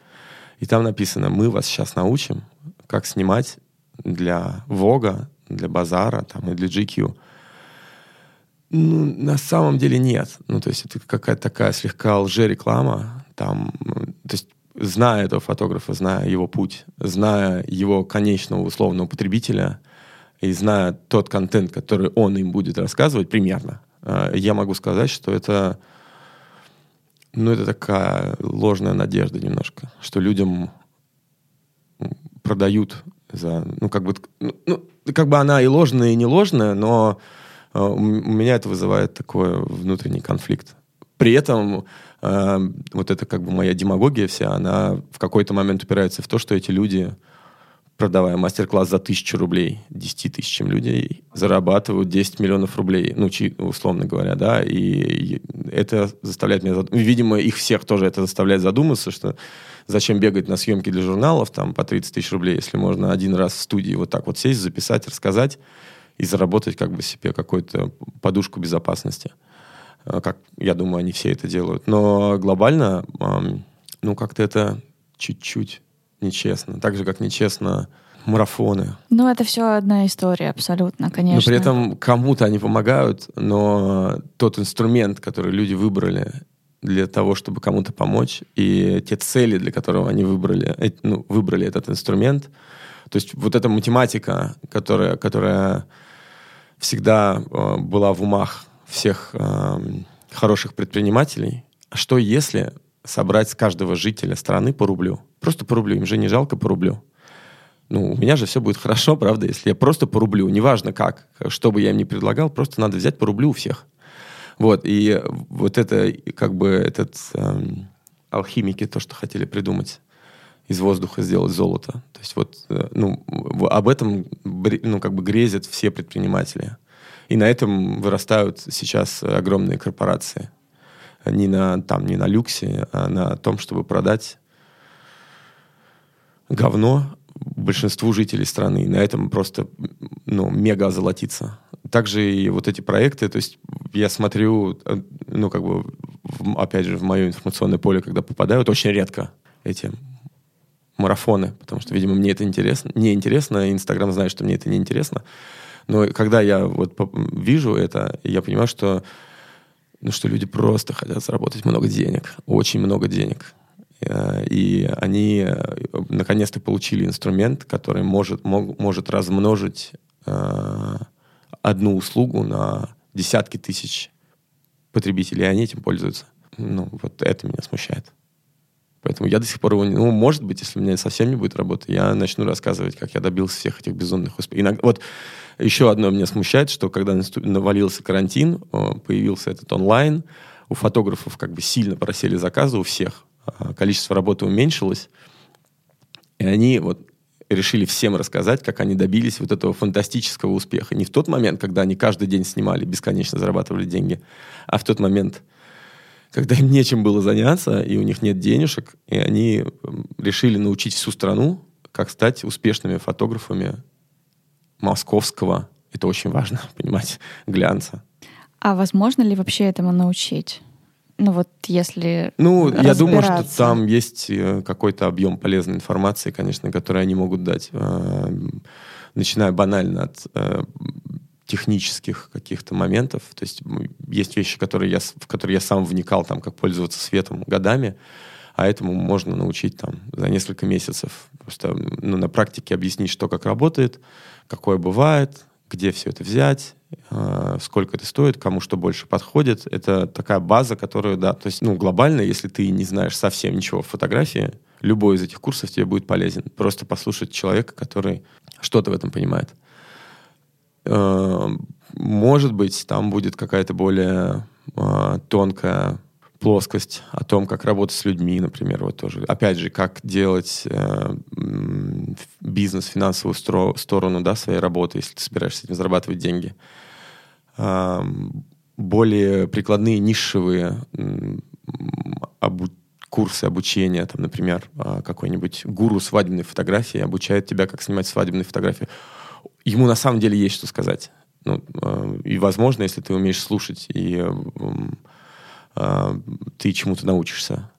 И там написано, мы вас сейчас научим, как снимать для Вога, для Базара там, и для GQ. Ну, на самом деле нет. Ну, то есть это какая-то такая слегка лже-реклама. Там, то есть зная этого фотографа, зная его путь, зная его конечного условного потребителя и зная тот контент, который он им будет рассказывать примерно, я могу сказать, что это ну, это такая ложная надежда немножко, что людям продают за, ну, как бы, ну, ну как бы она и ложная, и не ложная, но э, у меня это вызывает такой внутренний конфликт. При этом э, вот это как бы моя демагогия вся, она в какой-то момент упирается в то, что эти люди продавая мастер-класс за тысячу рублей 10 тысячам людей, зарабатывают 10 миллионов рублей, ну, условно говоря, да, и это заставляет меня задуматься. Видимо, их всех тоже это заставляет задуматься, что зачем бегать на съемки для журналов там по 30 тысяч рублей, если можно один раз в студии вот так вот сесть, записать, рассказать и заработать как бы себе какую-то подушку безопасности. Э, как, я думаю, они все это делают. Но глобально, ну, как-то это чуть-чуть нечестно. Так же, как нечестно марафоны. Ну, это все одна история, абсолютно, конечно. Но при этом кому-то они помогают, но тот инструмент, который люди выбрали, для того, чтобы кому-то помочь, и те цели, для которых они выбрали, ну, выбрали этот инструмент. То есть вот эта математика, которая, которая всегда э, была в умах всех э, хороших предпринимателей, а что если собрать с каждого жителя страны по рублю? Просто по рублю, им же не жалко по рублю. Ну, у меня же все будет хорошо, правда, если я просто по рублю, неважно как, что бы я им ни предлагал, просто надо взять по рублю у всех. Вот, и вот это, как бы, этот эм, алхимики, то, что хотели придумать, из воздуха сделать золото. То есть вот, э, ну, об этом, ну, как бы грезят все предприниматели. И на этом вырастают сейчас огромные корпорации. Не на, там, не на люксе, а на том, чтобы продать говно большинству жителей страны. И на этом просто ну, мега озолотиться. Также и вот эти проекты, то есть я смотрю, э, ну, как бы, в, опять же, в мое информационное поле, когда попадают, очень редко эти марафоны, потому что, видимо, мне это интересно. Не интересно, Инстаграм знает, что мне это не интересно. Но когда я вот вижу это, я понимаю, что, ну, что люди просто хотят заработать много денег, очень много денег. Э, и они э, наконец-то получили инструмент, который может, мог, может размножить э, одну услугу на десятки тысяч потребителей, и они этим пользуются. Ну, вот это меня смущает. Поэтому я до сих пор его... Ну, может быть, если у меня совсем не будет работы, я начну рассказывать, как я добился всех этих безумных успехов. Иногда, вот еще одно меня смущает, что когда навалился карантин, появился этот онлайн, у фотографов как бы сильно просели заказы у всех. А, количество работы уменьшилось, и они вот решили всем рассказать, как они добились вот этого фантастического успеха. Не в тот момент, когда они каждый день снимали, бесконечно зарабатывали деньги, а в тот момент, когда им нечем было заняться, и у них нет денежек, и они решили научить всю страну, как стать успешными фотографами московского, это очень важно понимать, глянца. А возможно ли вообще этому научить? Ну вот если Ну, я думаю, что там есть э, какой-то объем полезной информации, конечно, который они могут дать. Э, начиная банально от э, технических каких-то моментов. То есть есть вещи, которые я, в которые я сам вникал, там, как пользоваться светом годами, а этому можно научить там за несколько месяцев. Просто ну, на практике объяснить, что как работает, какое бывает, где все это взять, э, сколько это стоит, кому что больше подходит. Это такая база, которую, да, то есть, ну, глобально, если ты не знаешь совсем ничего в фотографии, любой из этих курсов тебе будет полезен. Просто послушать человека, который что-то в этом понимает. Э, может быть, там будет какая-то более э, тонкая плоскость о том, как работать с людьми, например, вот тоже. Опять же, как делать бизнес, финансовую стро- сторону да, своей работы, если ты собираешься этим зарабатывать деньги. Более прикладные, нишевые обу- курсы обучения, там, например, э, какой-нибудь гуру свадебной фотографии обучает тебя, как снимать свадебные фотографии. Ему на самом деле есть что сказать. Ну, э, и, возможно, если ты умеешь слушать и а, ты чему-то научишься.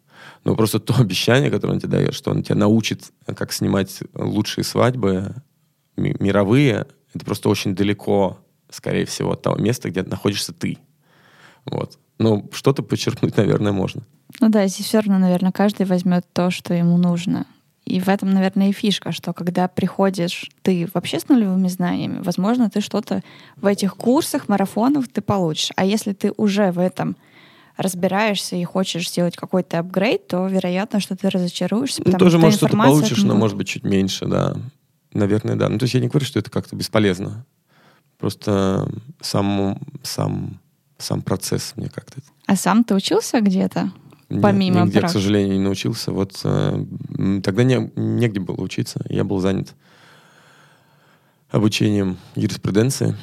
Но просто то обещание, которое он тебе дает, что он тебя научит, как снимать лучшие свадьбы, мировые, это просто очень далеко, скорее всего, от того места, где находишься ты. Вот. Но что-то подчеркнуть, наверное, можно. Ну да, здесь все равно, наверное, каждый возьмет то, что ему нужно. И в этом, наверное, и фишка, что когда приходишь ты вообще с нулевыми знаниями, возможно, ты что-то в этих курсах, марафонах ты получишь. А если ты уже в этом разбираешься и хочешь сделать какой-то апгрейд, то вероятно, что ты разочаруешься. Ну, тоже, может, что-то получишь, но, может быть, чуть меньше, да. Наверное, да. Ну, то есть я не говорю, что это как-то бесполезно. Просто сам, сам, сам процесс мне как-то... А сам ты учился где-то? Помимо Нет, нигде, практики? к сожалению, не научился. Вот э, тогда не, негде было учиться. Я был занят обучением юриспруденции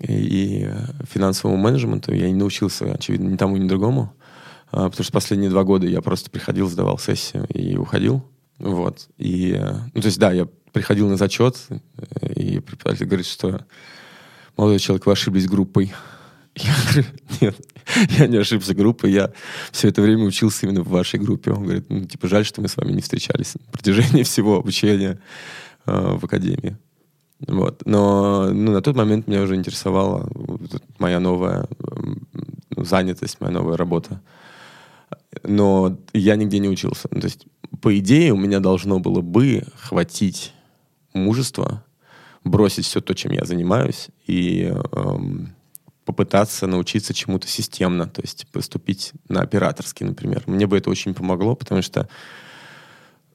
и финансовому менеджменту. Я не научился, очевидно, ни тому, ни другому. А, потому что последние два года я просто приходил, сдавал сессию и уходил. Вот. И, э, ну, то есть, да, я приходил на зачет, и преподаватель говорит, что молодой человек, вы ошиблись группой. Я говорю, нет, я не ошибся группой, я все это время учился именно в вашей группе. Он говорит, ну, типа, жаль, что мы с вами не встречались на протяжении всего обучения э, в академии. Вот. Но ну, на тот момент меня уже интересовала моя новая занятость, моя новая работа. но я нигде не учился. Ну, то есть, по идее, у меня должно было бы хватить мужества бросить все то, чем я занимаюсь, и эм, попытаться научиться чему-то системно, то есть поступить на операторский, например. Мне бы это очень помогло, потому что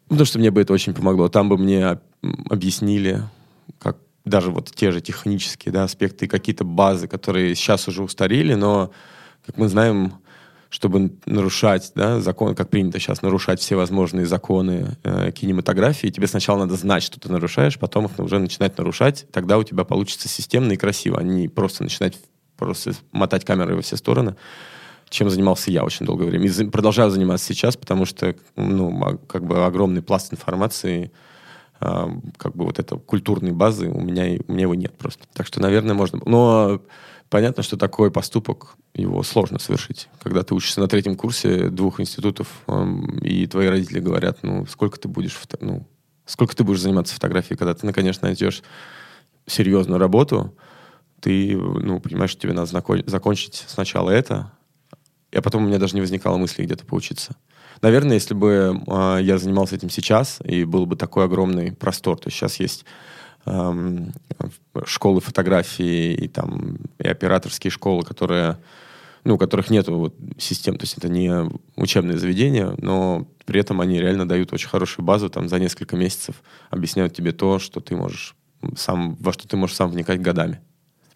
потому что мне бы это очень помогло. Там бы мне объяснили, как даже вот те же технические да, аспекты, какие-то базы, которые сейчас уже устарели, но, как мы знаем, чтобы нарушать да, закон, как принято сейчас, нарушать все возможные законы э, кинематографии, тебе сначала надо знать, что ты нарушаешь, потом их уже начинать нарушать, тогда у тебя получится системно и красиво, а не просто начинать просто мотать камерой во все стороны, чем занимался я очень долгое время. И продолжаю заниматься сейчас, потому что, ну, как бы огромный пласт информации, как бы вот это культурной базы у меня, у меня его нет просто. Так что, наверное, можно... Но понятно, что такой поступок, его сложно совершить. Когда ты учишься на третьем курсе двух институтов, и твои родители говорят, ну, сколько ты будешь, ну, сколько ты будешь заниматься фотографией, когда ты, наконец, найдешь серьезную работу, ты, ну, понимаешь, тебе надо закончить сначала это, а потом у меня даже не возникало мысли где-то поучиться. Наверное, если бы э, я занимался этим сейчас, и был бы такой огромный простор, то сейчас есть эм, школы фотографии и там и операторские школы, которые ну, у которых нет вот систем, то есть это не учебные заведения, но при этом они реально дают очень хорошую базу, там за несколько месяцев объясняют тебе то, что ты можешь сам, во что ты можешь сам вникать годами.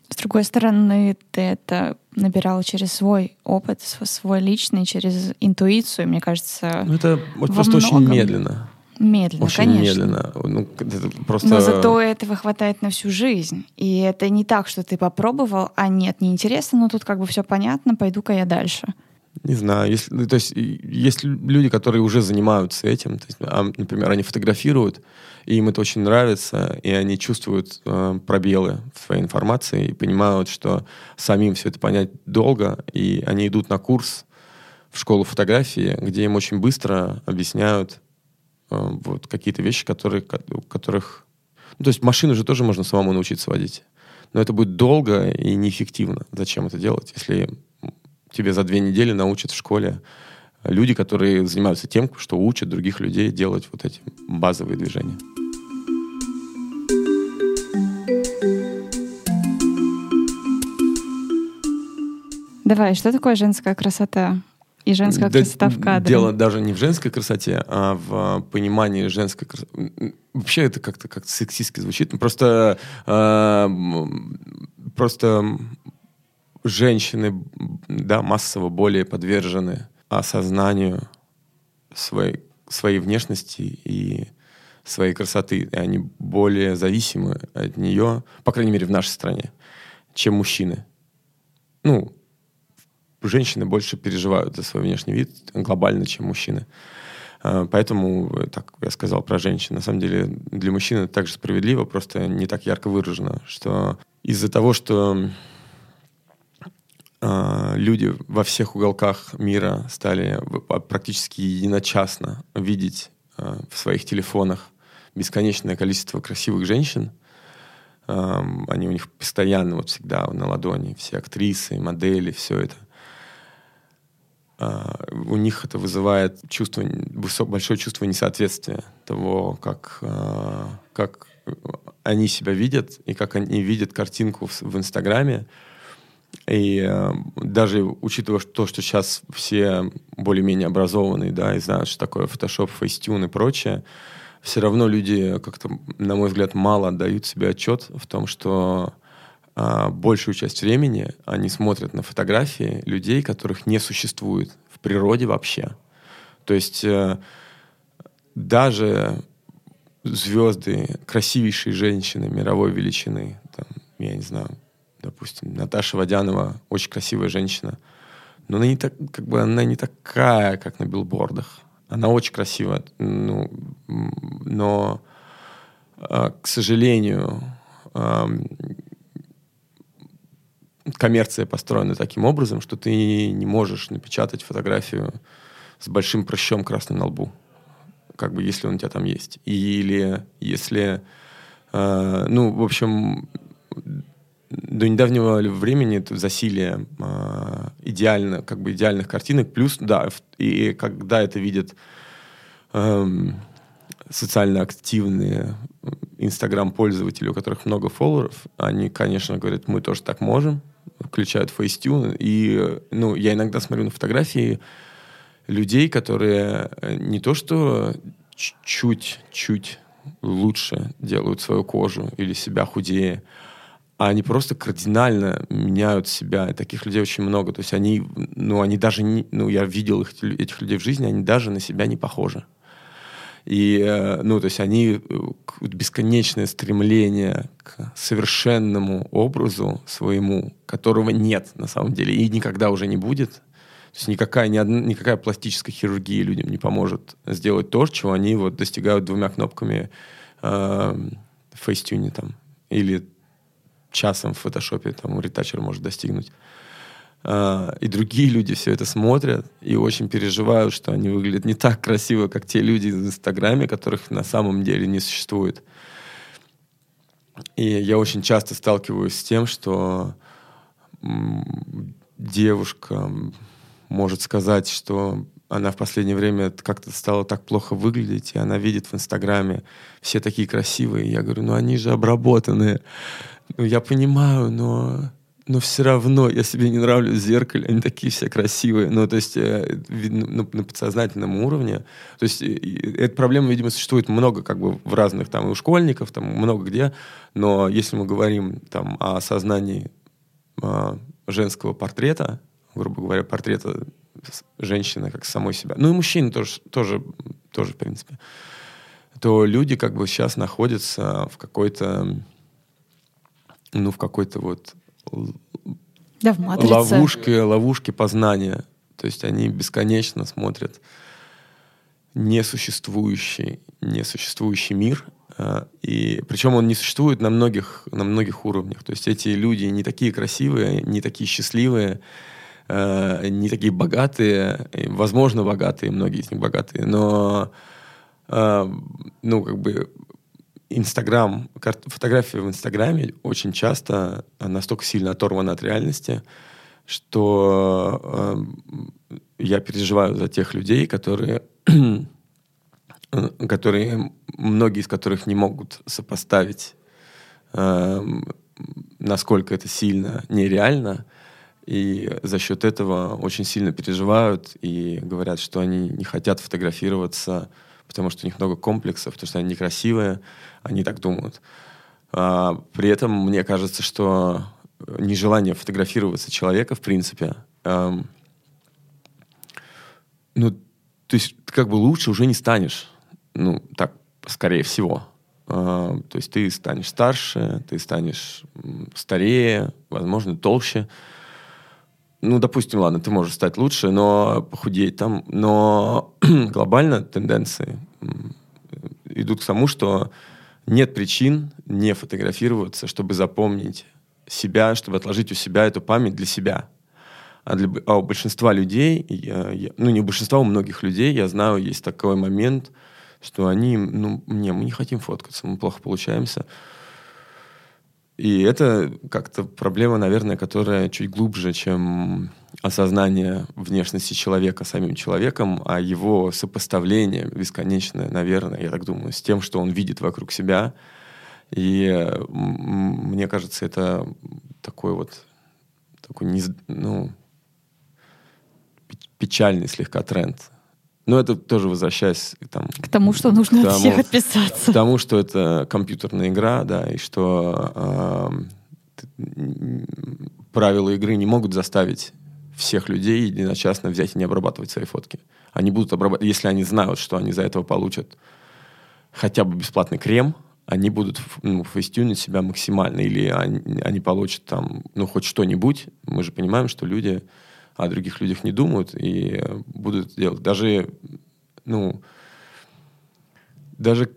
С другой стороны, ты это набирал через свой опыт, свой личный, через интуицию, мне кажется. Ну, это просто многом... очень медленно. Медленно, Очень конечно. медленно. Ну, просто... Но зато этого хватает на всю жизнь. И это не так, что ты попробовал, а нет, неинтересно, но тут как бы все понятно, пойду-ка я дальше. Не знаю, если, ну, то есть есть люди, которые уже занимаются этим, то есть, а, например, они фотографируют, и им это очень нравится, и они чувствуют э, пробелы в своей информации и понимают, что самим все это понять долго, и они идут на курс в школу фотографии, где им очень быстро объясняют Э, вот какие-то вещи, которые, которых... Ну, то есть машину же тоже можно самому научиться водить. Но это будет долго и неэффективно. Зачем это делать, если тебе за две недели научат в школе люди, которые занимаются тем, что учат других людей делать вот эти базовые движения. Давай, что такое женская красота? и женская да, красота в кадре. Дело даже не в женской красоте, а в понимании женской красоты. Вообще это как-то как сексистски звучит. Просто, э, просто женщины да, массово более подвержены осознанию своей, своей внешности и своей красоты. И они более зависимы от нее, по крайней мере, в нашей стране, чем мужчины. Ну, женщины больше переживают за свой внешний вид глобально, чем мужчины. А, поэтому, э, так я сказал про женщин, на самом деле для мужчин это также справедливо, просто не так ярко выражено, что из-за того, что люди во всех уголках мира стали практически единочасно видеть э, в своих телефонах бесконечное количество красивых женщин, они у них постоянно вот всегда на ладони, все актрисы, модели, все это у них это вызывает чувство, большое чувство несоответствия того, как, как они себя видят и как они видят картинку в, в Инстаграме. И uh, даже учитывая то, что сейчас все более-менее образованные, да, и знают, что такое Photoshop, Facetune и прочее, все равно люди как-то, на мой взгляд, мало отдают себе отчет в том, что а, большую часть времени они смотрят на фотографии людей, которых не существует в природе вообще. То есть э, даже звезды, красивейшие женщины мировой величины, там, я не знаю, допустим, Наташа Водянова, очень красивая женщина, но она не, так, как бы, она не такая, как на билбордах. Она очень красивая, ну, но, э, к сожалению, коммерция построена таким образом, что ты не можешь напечатать фотографию с большим прыщом красным на лбу, как бы если он у тебя там есть. Или если, э, ну, в общем, до недавнего времени это засилие э, идеально, как бы идеальных картинок. Плюс, да, и когда это видят эм, социально активные инстаграм-пользователи, у которых много фолловеров, они, конечно, говорят, мы тоже так можем, включают фейстюн. И, ну, я иногда смотрю на фотографии людей, которые э, не то что чуть-чуть лучше делают свою кожу или себя худее, они просто кардинально меняют себя. И таких людей очень много. То есть они, ну, они даже не, ну, я видел их, этих людей в жизни, они даже на себя не похожи. И, э, ну, то есть они э, бесконечное стремление к совершенному образу своему, которого нет на самом деле и никогда уже не будет. То есть никакая, ни одна, никакая пластическая хирургия людям не поможет сделать то, чего они вот достигают двумя кнопками э, в там или часом в фотошопе там ретачер может достигнуть. Uh, и другие люди все это смотрят и очень переживают, что они выглядят не так красиво, как те люди в Инстаграме, которых на самом деле не существует. И я очень часто сталкиваюсь с тем, что девушка может сказать, что она в последнее время как-то стала так плохо выглядеть, и она видит в Инстаграме все такие красивые. Я говорю, ну они же обработанные. Ну, я понимаю, но, но все равно я себе не нравлюсь в зеркале, они такие все красивые. Ну, то есть, э, видно, ну, на подсознательном уровне. То есть, эта проблема, видимо, существует много как бы в разных, там, и у школьников, там, много где. Но если мы говорим там о сознании э, женского портрета, грубо говоря, портрета женщины как самой себя, ну и мужчины тоже, тоже, тоже в принципе, то люди как бы сейчас находятся в какой-то ну, в какой-то вот да, в ловушке, ловушке познания. То есть они бесконечно смотрят несуществующий, несуществующий мир, а, и причем он не существует на многих, на многих уровнях. То есть эти люди не такие красивые, не такие счастливые, а, не такие богатые, возможно, богатые, многие из них богатые, но а, ну, как бы Инстаграм, фотография в Инстаграме очень часто настолько сильно оторвана от реальности, что э, я переживаю за тех людей, которые, которые, многие из которых не могут сопоставить, э, насколько это сильно нереально, и за счет этого очень сильно переживают и говорят, что они не хотят фотографироваться потому что у них много комплексов, потому что они некрасивые, они так думают. А, при этом мне кажется, что нежелание фотографироваться человека, в принципе, эм, ну, то есть как бы лучше уже не станешь. Ну, так, скорее всего. Э, то есть ты станешь старше, ты станешь старее, возможно, толще ну, допустим, ладно, ты можешь стать лучше, но похудеть там. Но глобально тенденции идут к тому, что нет причин не фотографироваться, чтобы запомнить себя, чтобы отложить у себя эту память для себя. А, для, а у большинства людей, я, я, ну не у большинства, у многих людей, я знаю, есть такой момент, что они, ну, не, мы не хотим фоткаться, мы плохо получаемся. И это как-то проблема, наверное, которая чуть глубже, чем осознание внешности человека самим человеком, а его сопоставление бесконечное, наверное, я так думаю, с тем, что он видит вокруг себя. И мне кажется, это такой вот такой, ну, печальный слегка тренд но это тоже возвращаясь там, к тому, что нужно тому, от всех отписаться. К тому, что это компьютерная игра, да, и что э, правила игры не могут заставить всех людей единочасно взять и не обрабатывать свои фотки. Они будут обрабатывать, если они знают, что они за этого получат хотя бы бесплатный крем, они будут ну, фейстюнить себя максимально, или они, они получат там, ну, хоть что-нибудь. Мы же понимаем, что люди о других людях не думают и будут делать. Даже, ну, даже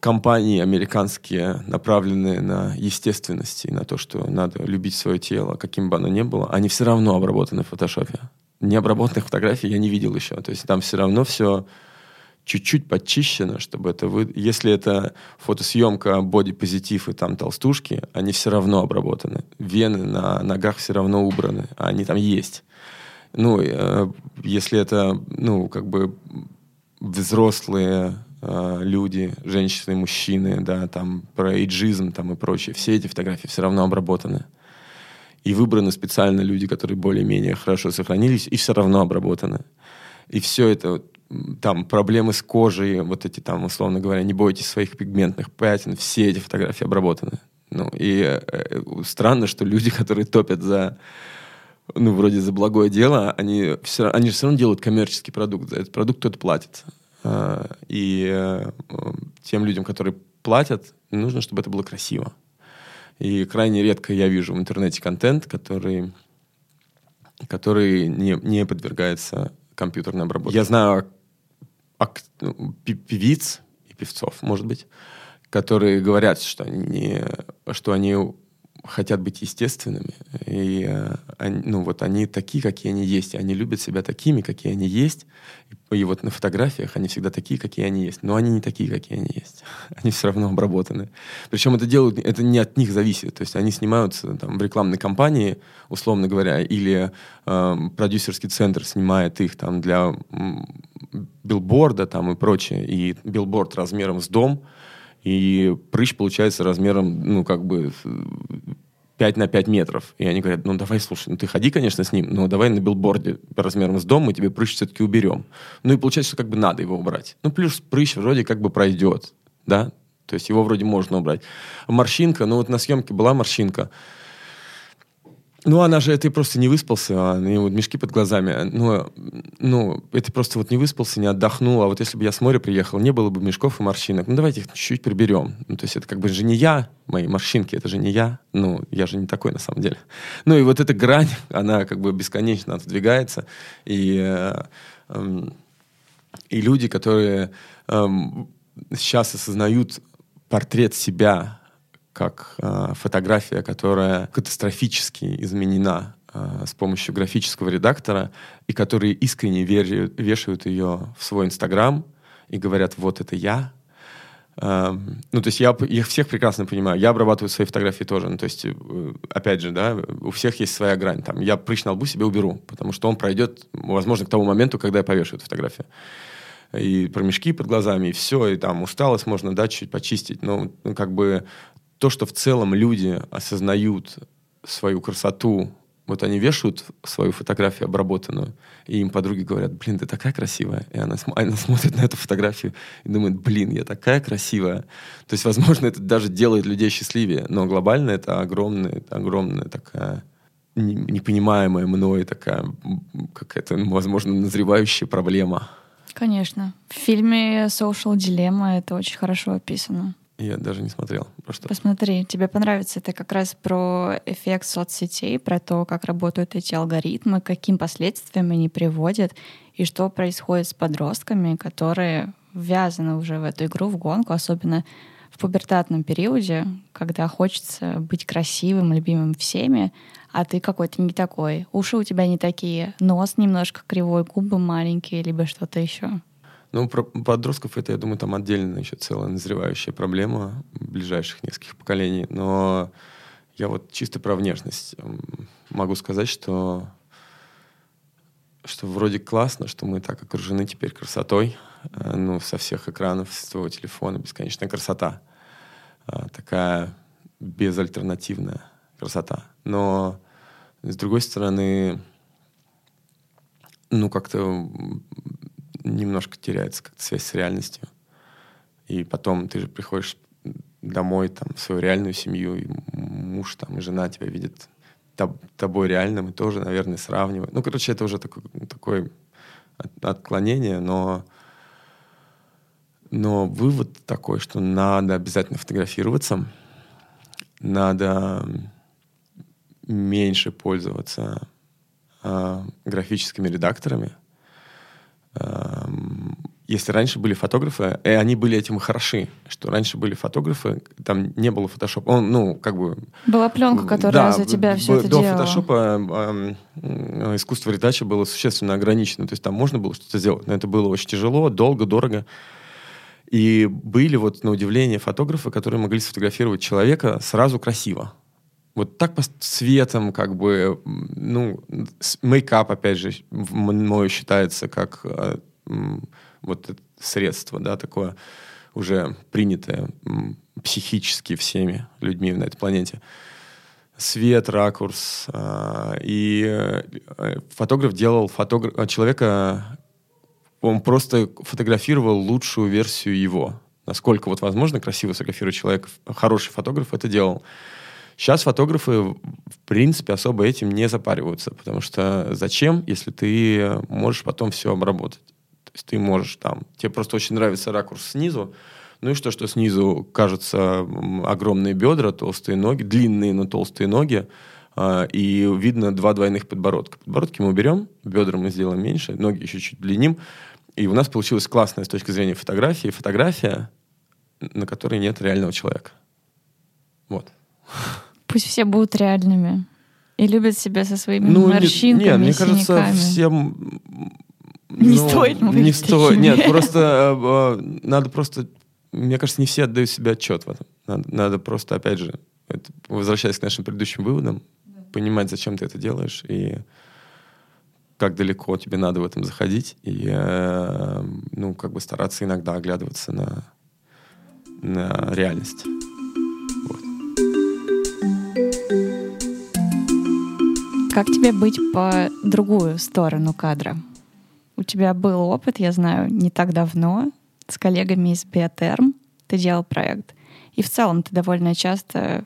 компании американские, направленные на естественность и на то, что надо любить свое тело, каким бы оно ни было, они все равно обработаны в фотошопе. Необработанных фотографий я не видел еще. То есть там все равно все чуть-чуть подчищено, чтобы это вы... Если это фотосъемка боди-позитив и там толстушки, они все равно обработаны. Вены на ногах все равно убраны, а они там есть. Ну, э, если это, ну, как бы взрослые э, люди, женщины, мужчины, да, там про эйджизм там и прочее, все эти фотографии все равно обработаны. И выбраны специально люди, которые более-менее хорошо сохранились, и все равно обработаны. И все это там проблемы с кожей, вот эти там, условно говоря, не бойтесь своих пигментных пятен, все эти фотографии обработаны. Ну, и э, э странно, что люди, которые топят за ну, вроде за благое дело, они все, они же все равно делают коммерческий продукт. За этот продукт кто-то платит. А, и э, тем людям, которые платят, нужно, чтобы это было красиво. И крайне редко я вижу в интернете контент, который, который не, не подвергается компьютерной обработке. Я знаю певиц и певцов, может быть, которые говорят, что они, что они хотят быть естественными. И э, ну, вот они такие, какие они есть. Они любят себя такими, какие они есть. И, и вот на фотографиях они всегда такие, какие они есть. Но они не такие, какие они есть. Они все равно обработаны. Причем это делают, это не от них зависит. То есть они снимаются там, в рекламной кампании, условно говоря, или э, продюсерский центр снимает их там для билборда там и прочее. И билборд размером с дом — и прыщ получается размером, ну, как бы 5 на 5 метров. И они говорят, ну, давай, слушай, ну, ты ходи, конечно, с ним, но давай на билборде размером с дом мы тебе прыщ все-таки уберем. Ну, и получается, что как бы надо его убрать. Ну, плюс прыщ вроде как бы пройдет, да, то есть его вроде можно убрать. Морщинка, ну, вот на съемке была морщинка, ну, она же, ты просто не выспался, а ну, вот мешки под глазами. Ну, ну, это просто вот не выспался, не отдохнул. А вот если бы я с моря приехал, не было бы мешков и морщинок. Ну, давайте их чуть-чуть приберем. Ну, то есть это как бы же не я, мои морщинки, это же не я. Ну, я же не такой на самом деле. Ну, и вот эта грань, она как бы бесконечно отодвигается. И, э, э, и люди, которые э, сейчас осознают портрет себя как э, фотография, которая катастрофически изменена э, с помощью графического редактора, и которые искренне верят, вешают ее в свой Инстаграм и говорят, вот это я. Э, ну, то есть я их всех прекрасно понимаю. Я обрабатываю свои фотографии тоже. Ну, то есть, э, опять же, да, у всех есть своя грань. Там, я прыщ на лбу себе уберу, потому что он пройдет, возможно, к тому моменту, когда я повешу эту фотографию и промежки под глазами, и все, и там усталость можно, да, чуть почистить, но ну, как бы то, что в целом люди осознают свою красоту, вот они вешают свою фотографию обработанную, и им подруги говорят, блин, ты такая красивая. И она, она смотрит на эту фотографию и думает, блин, я такая красивая. То есть, возможно, это даже делает людей счастливее, но глобально это огромная, это огромная такая непонимаемая мной такая какая-то, возможно, назревающая проблема. Конечно. В фильме Social Dilemma это очень хорошо описано. Я даже не смотрел. Просто. Посмотри, тебе понравится. Это как раз про эффект соцсетей, про то, как работают эти алгоритмы, каким последствиям они приводят, и что происходит с подростками, которые ввязаны уже в эту игру, в гонку, особенно в пубертатном периоде, когда хочется быть красивым, любимым всеми, а ты какой-то не такой. Уши у тебя не такие, нос немножко кривой, губы маленькие, либо что-то еще. Ну, про подростков это, я думаю, там отдельно еще целая назревающая проблема ближайших нескольких поколений. Но я вот чисто про внешность могу сказать, что что вроде классно, что мы так окружены теперь красотой, э, ну, со всех экранов, с твоего телефона, бесконечная красота. Э, такая безальтернативная красота. Но, с другой стороны, ну, как-то немножко теряется как-то связь с реальностью. И потом ты же приходишь домой, там, в свою реальную семью, и муж там, и жена тебя видят тобой реальным, и тоже, наверное, сравнивают. Ну, короче, это уже такое, такое отклонение, но, но вывод такой, что надо обязательно фотографироваться, надо меньше пользоваться э, графическими редакторами, если раньше были фотографы, и они были этим хороши, что раньше были фотографы, там не было фотошопа. Он, ну, как бы... Была пленка, которая да, за тебя все это до делала. фотошопа э, искусство ретача было существенно ограничено. То есть там можно было что-то сделать, но это было очень тяжело, долго, дорого. И были вот на удивление фотографы, которые могли сфотографировать человека сразу красиво. Вот так по цветам, как бы, ну, мейкап, опять же, мой считается как э, вот это средство, да, такое уже принятое психически всеми людьми на этой планете. Свет, ракурс. Э, и э, фотограф делал фотограф, человека он просто фотографировал лучшую версию его. Насколько вот возможно красиво сфотографировать человека, хороший фотограф это делал. Сейчас фотографы, в принципе, особо этим не запариваются, потому что зачем, если ты можешь потом все обработать? То есть ты можешь там, тебе просто очень нравится ракурс снизу, ну и что, что снизу кажутся огромные бедра, толстые ноги, длинные, но толстые ноги, а, и видно два двойных подбородка. Подбородки мы уберем, бедра мы сделаем меньше, ноги еще чуть длинним, и у нас получилась классная с точки зрения фотографии фотография, на которой нет реального человека. Вот. Пусть все будут реальными. И любят себя со своими ну, морщинками, Нет, мне синяками. кажется, всем... Не ну, стоит Не стоит. Нет, просто э, э, надо просто... Мне кажется, не все отдают себе отчет в этом. Надо, надо просто, опять же, это, возвращаясь к нашим предыдущим выводам, понимать, зачем ты это делаешь, и как далеко тебе надо в этом заходить, и э, ну, как бы стараться иногда оглядываться на, на реальность. Как тебе быть по другую сторону кадра? У тебя был опыт, я знаю, не так давно с коллегами из Биотерм. Ты делал проект. И в целом ты довольно часто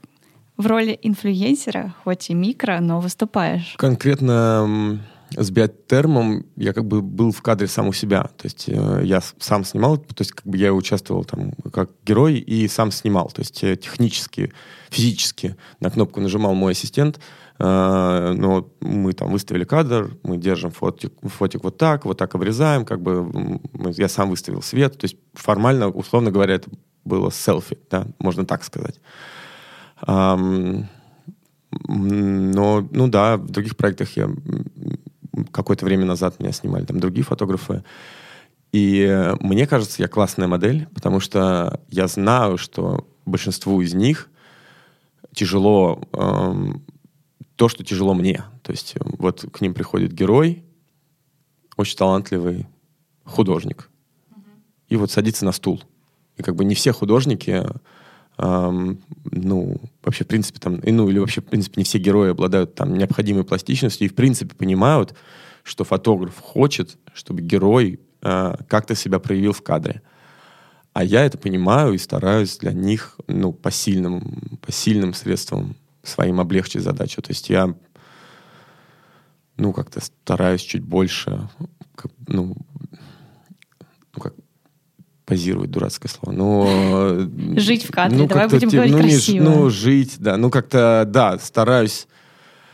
в роли инфлюенсера, хоть и микро, но выступаешь. Конкретно с биотермом я как бы был в кадре сам у себя. То есть э, я сам снимал, то есть как бы я участвовал там как герой и сам снимал. То есть э, технически, физически на кнопку нажимал мой ассистент, э, но мы там выставили кадр, мы держим фотик, фотик вот так, вот так обрезаем, как бы я сам выставил свет. То есть формально, условно говоря, это было селфи, да, можно так сказать. Um, но, ну да, в других проектах я какое-то время назад меня снимали там другие фотографы. И мне кажется, я классная модель, потому что я знаю, что большинству из них тяжело эм, то, что тяжело мне. То есть э, вот к ним приходит герой, очень талантливый художник, mm-hmm. и вот садится на стул. И как бы не все художники эм, ну, вообще, в принципе, там, и, ну, или вообще, в принципе, не все герои обладают там необходимой пластичностью и, в принципе, понимают, что фотограф хочет, чтобы герой э, как-то себя проявил в кадре. А я это понимаю и стараюсь для них, ну, по сильным, по сильным средствам своим облегчить задачу. То есть я, ну, как-то стараюсь чуть больше, ну, позировать, дурацкое слово. Но, жить в кадре, ну, давай будем говорить ну, красиво. Не, ну, жить, да. Ну, как-то, да, стараюсь,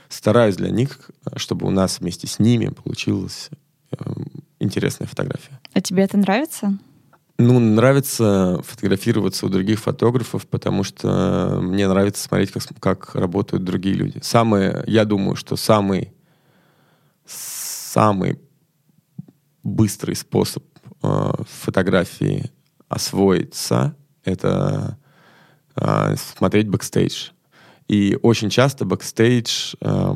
стараюсь для них, чтобы у нас вместе с ними получилась э, интересная фотография. А тебе это нравится? Ну, нравится фотографироваться у других фотографов, потому что мне нравится смотреть, как, как работают другие люди. Самый, я думаю, что самый, самый быстрый способ э, фотографии освоиться, это э, смотреть бэкстейдж. И очень часто бэкстейдж э,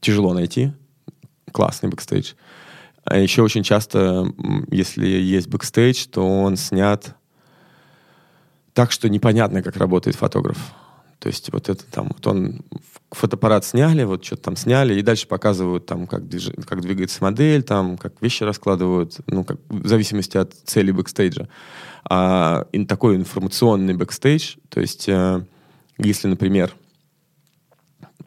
тяжело найти, классный бэкстейдж. А еще очень часто, если есть бэкстейдж, то он снят так, что непонятно, как работает фотограф. То есть вот это там, вот он фотоаппарат сняли, вот что-то там сняли, и дальше показывают там, как, движ... как двигается модель, там, как вещи раскладывают, ну, как, в зависимости от цели бэкстейджа. А и такой информационный бэкстейдж, то есть э, если, например,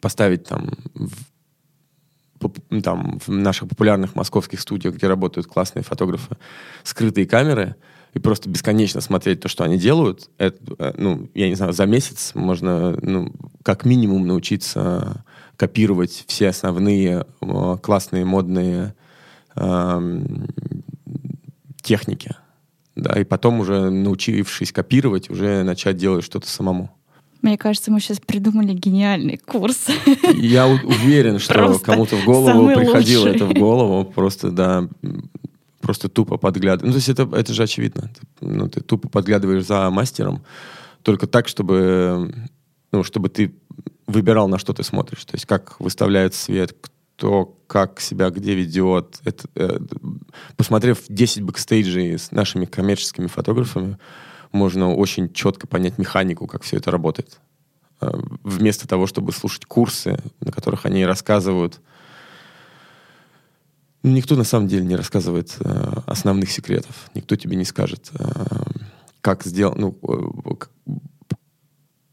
поставить там в, там в наших популярных московских студиях, где работают классные фотографы, скрытые камеры, и просто бесконечно смотреть то, что они делают, это, э, ну, я не знаю, за месяц можно, ну, как минимум научиться копировать все основные э, классные модные э, техники. Да, и потом уже научившись копировать, уже начать делать что-то самому. Мне кажется, мы сейчас придумали гениальный курс. Я уверен, что кому-то в голову приходило лучший. это в голову. Просто, да, просто тупо подглядывать. Ну, то есть это, это же очевидно. Ты, ну, ты тупо подглядываешь за мастером, только так, чтобы, ну, чтобы ты выбирал, на что ты смотришь. То есть как выставляет свет, кто как себя где ведет. Это, э, посмотрев 10 бэкстейджей с нашими коммерческими фотографами, можно очень четко понять механику, как все это работает. Э, вместо того, чтобы слушать курсы, на которых они рассказывают. Никто на самом деле не рассказывает э, основных секретов. Никто тебе не скажет, э, как сделать, ну,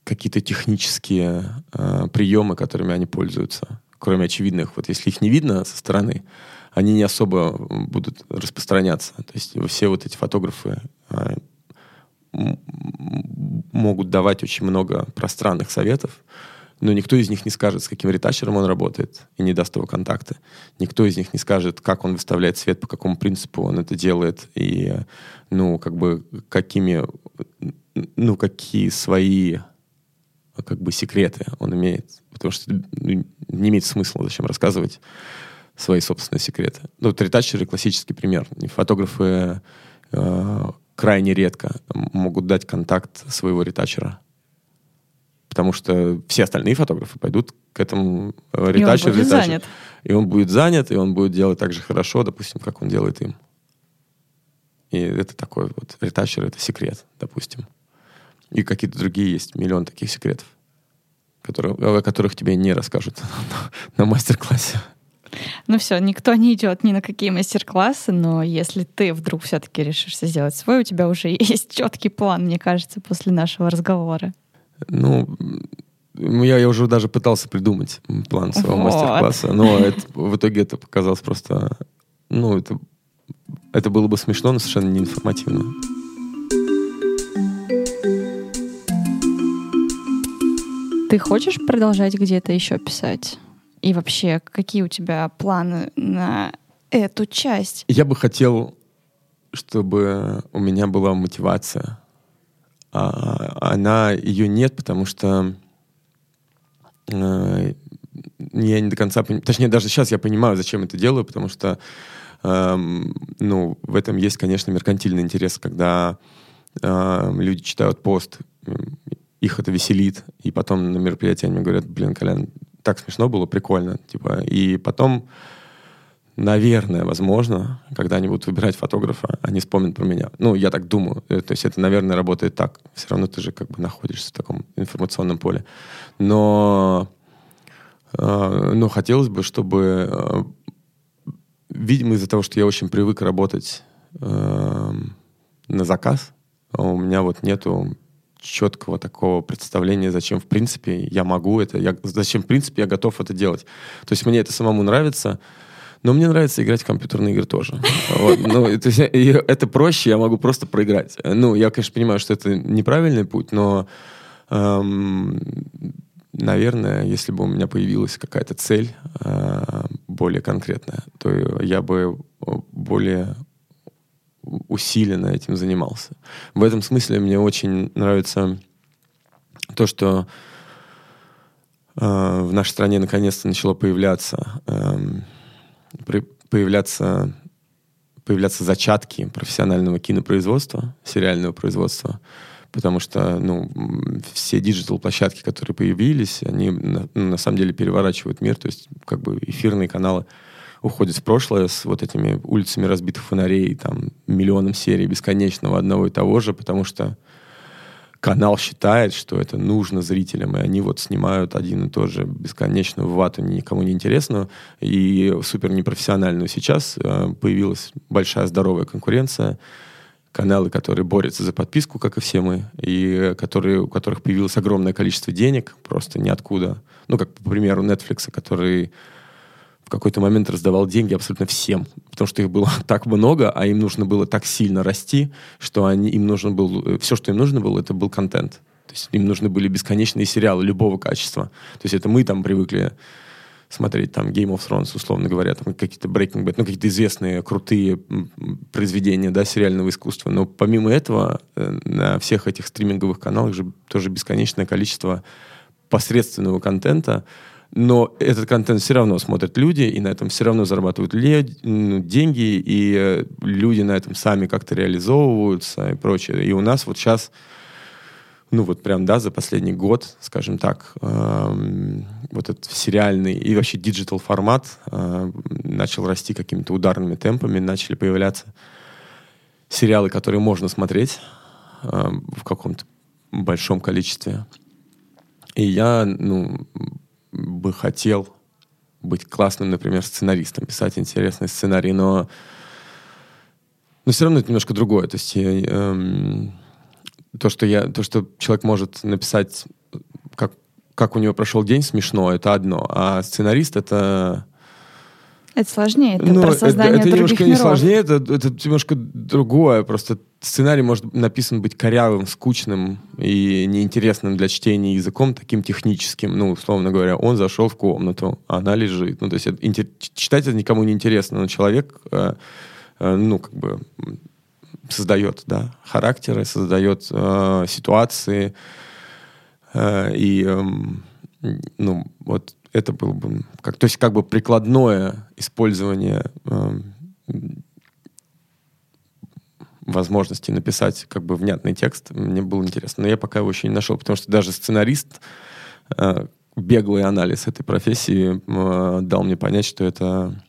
какие-то технические приемы, которыми они пользуются. Кроме очевидных, вот если их не видно со стороны, они не особо будут распространяться. То есть все вот эти фотографы могут давать очень много пространных советов, но никто из них не скажет, с каким ретачером он работает, и не даст его контакты. Никто из них не скажет, как он выставляет свет, по какому принципу он это делает, и, ну, как бы, какими, ну, какие свои, как бы, секреты он имеет. Потому что ну, не имеет смысла зачем рассказывать свои собственные секреты. Ну, вот ретачеры — классический пример. Фотографы э, крайне редко могут дать контакт своего ретачера. Потому что все остальные фотографы пойдут к этому ретачеру. И он будет ретачер, занят. И он будет занят, и он будет делать так же хорошо, допустим, как он делает им. И это такой вот ретачер, это секрет, допустим. И какие-то другие есть, миллион таких секретов, которые, о которых тебе не расскажут на мастер-классе. Ну все, никто не идет ни на какие мастер-классы, но если ты вдруг все-таки решишься сделать свой, у тебя уже есть четкий план, мне кажется, после нашего разговора. Ну, я, я уже даже пытался придумать план своего вот. мастер-класса, но это, в итоге это показалось просто... Ну, это, это было бы смешно, но совершенно неинформативно. Ты хочешь продолжать где-то еще писать? И вообще, какие у тебя планы на эту часть? Я бы хотел, чтобы у меня была мотивация. А она ее нет, потому что э, я не до конца понимаю. Точнее, даже сейчас я понимаю, зачем это делаю, потому что э, ну, в этом есть, конечно, меркантильный интерес, когда э, люди читают пост, их это веселит, и потом на мероприятии они мне говорят, блин, Колян, так смешно было, прикольно. Типа. И потом, наверное, возможно, когда они будут выбирать фотографа, они вспомнят про меня. Ну, я так думаю. Э, то есть это, наверное, работает так. Все равно ты же как бы находишься в таком информационном поле. Но, э, но хотелось бы, чтобы, э, видимо, из-за того, что я очень привык работать э, на заказ, а у меня вот нету четкого такого представления, зачем в принципе я могу это, я, зачем в принципе я готов это делать. То есть мне это самому нравится, но мне нравится играть в компьютерные игры тоже. Вот, ну, то есть, это проще, я могу просто проиграть. Ну, я, конечно, понимаю, что это неправильный путь, но, эм, наверное, если бы у меня появилась какая-то цель э, более конкретная, то я бы более усиленно этим занимался. В этом смысле мне очень нравится то, что э, в нашей стране наконец-то начало появляться, э, появляться, появляться зачатки профессионального кинопроизводства, сериального производства, потому что ну, все digital-площадки, которые появились, они на, на самом деле переворачивают мир, то есть как бы эфирные каналы — уходит в прошлое с вот этими улицами разбитых фонарей, там, миллионом серий бесконечного одного и того же, потому что канал считает, что это нужно зрителям, и они вот снимают один и тот же бесконечную вату, никому не интересную и супер непрофессиональную. Сейчас э, появилась большая здоровая конкуренция, каналы, которые борются за подписку, как и все мы, и которые, у которых появилось огромное количество денег, просто ниоткуда. Ну, как, по примеру, Netflix, который какой-то момент раздавал деньги абсолютно всем, потому что их было так много, а им нужно было так сильно расти, что они, им нужно было, все, что им нужно было, это был контент. То есть им нужны были бесконечные сериалы любого качества. То есть это мы там привыкли смотреть там Game of Thrones, условно говоря, там какие-то Breaking Bad, ну, какие-то известные, крутые произведения, да, сериального искусства. Но помимо этого, э, на всех этих стриминговых каналах же тоже бесконечное количество посредственного контента, но этот контент все равно смотрят люди, и на этом все равно зарабатывают деньги, и э, люди на этом сами как-то реализовываются и прочее. И у нас вот сейчас ну вот прям, да, за последний год, скажем так, эм, вот этот сериальный и вообще digital формат э, начал расти какими-то ударными темпами, начали появляться сериалы, которые можно смотреть э, в каком-то большом количестве. И я, ну, бы хотел быть классным, например, сценаристом, писать интересный сценарий, но, но все равно это немножко другое. То есть я, эм, то, что я, то, что человек может написать, как, как у него прошел день, смешно, это одно. А сценарист это... Это сложнее, это ну, про создание это, это немножко миров. не сложнее, это, это немножко другое. Просто сценарий может написан быть корявым, скучным и неинтересным для чтения языком, таким техническим. Ну, условно говоря, он зашел в комнату, она лежит. Ну, то есть это, читать это никому не интересно, но человек, э, э, ну, как бы создает, да, характеры, создает э, ситуации. Э, и, э, ну, вот это было бы, как, то есть как бы прикладное использование э, возможности написать как бы внятный текст, мне было интересно. Но я пока его еще не нашел, потому что даже сценарист, э, беглый анализ этой профессии э, дал мне понять, что это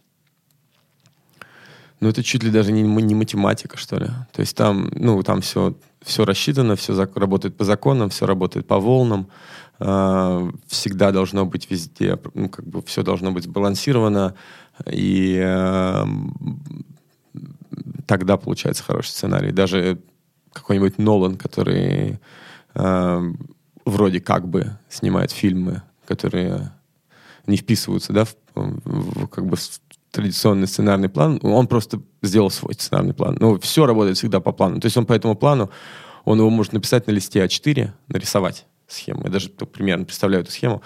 ну, это чуть ли даже не, не математика, что ли. То есть там, ну, там все, все рассчитано, все работает по законам, все работает по волнам. Э, всегда должно быть везде, ну, как бы все должно быть сбалансировано. И э, тогда получается хороший сценарий. Даже какой-нибудь Нолан, который э, вроде как бы снимает фильмы, которые не вписываются, да, в, в, как бы традиционный сценарный план, он просто сделал свой сценарный план. Ну, все работает всегда по плану. То есть он по этому плану, он его может написать на листе А4, нарисовать схему. Я даже примерно представляю эту схему.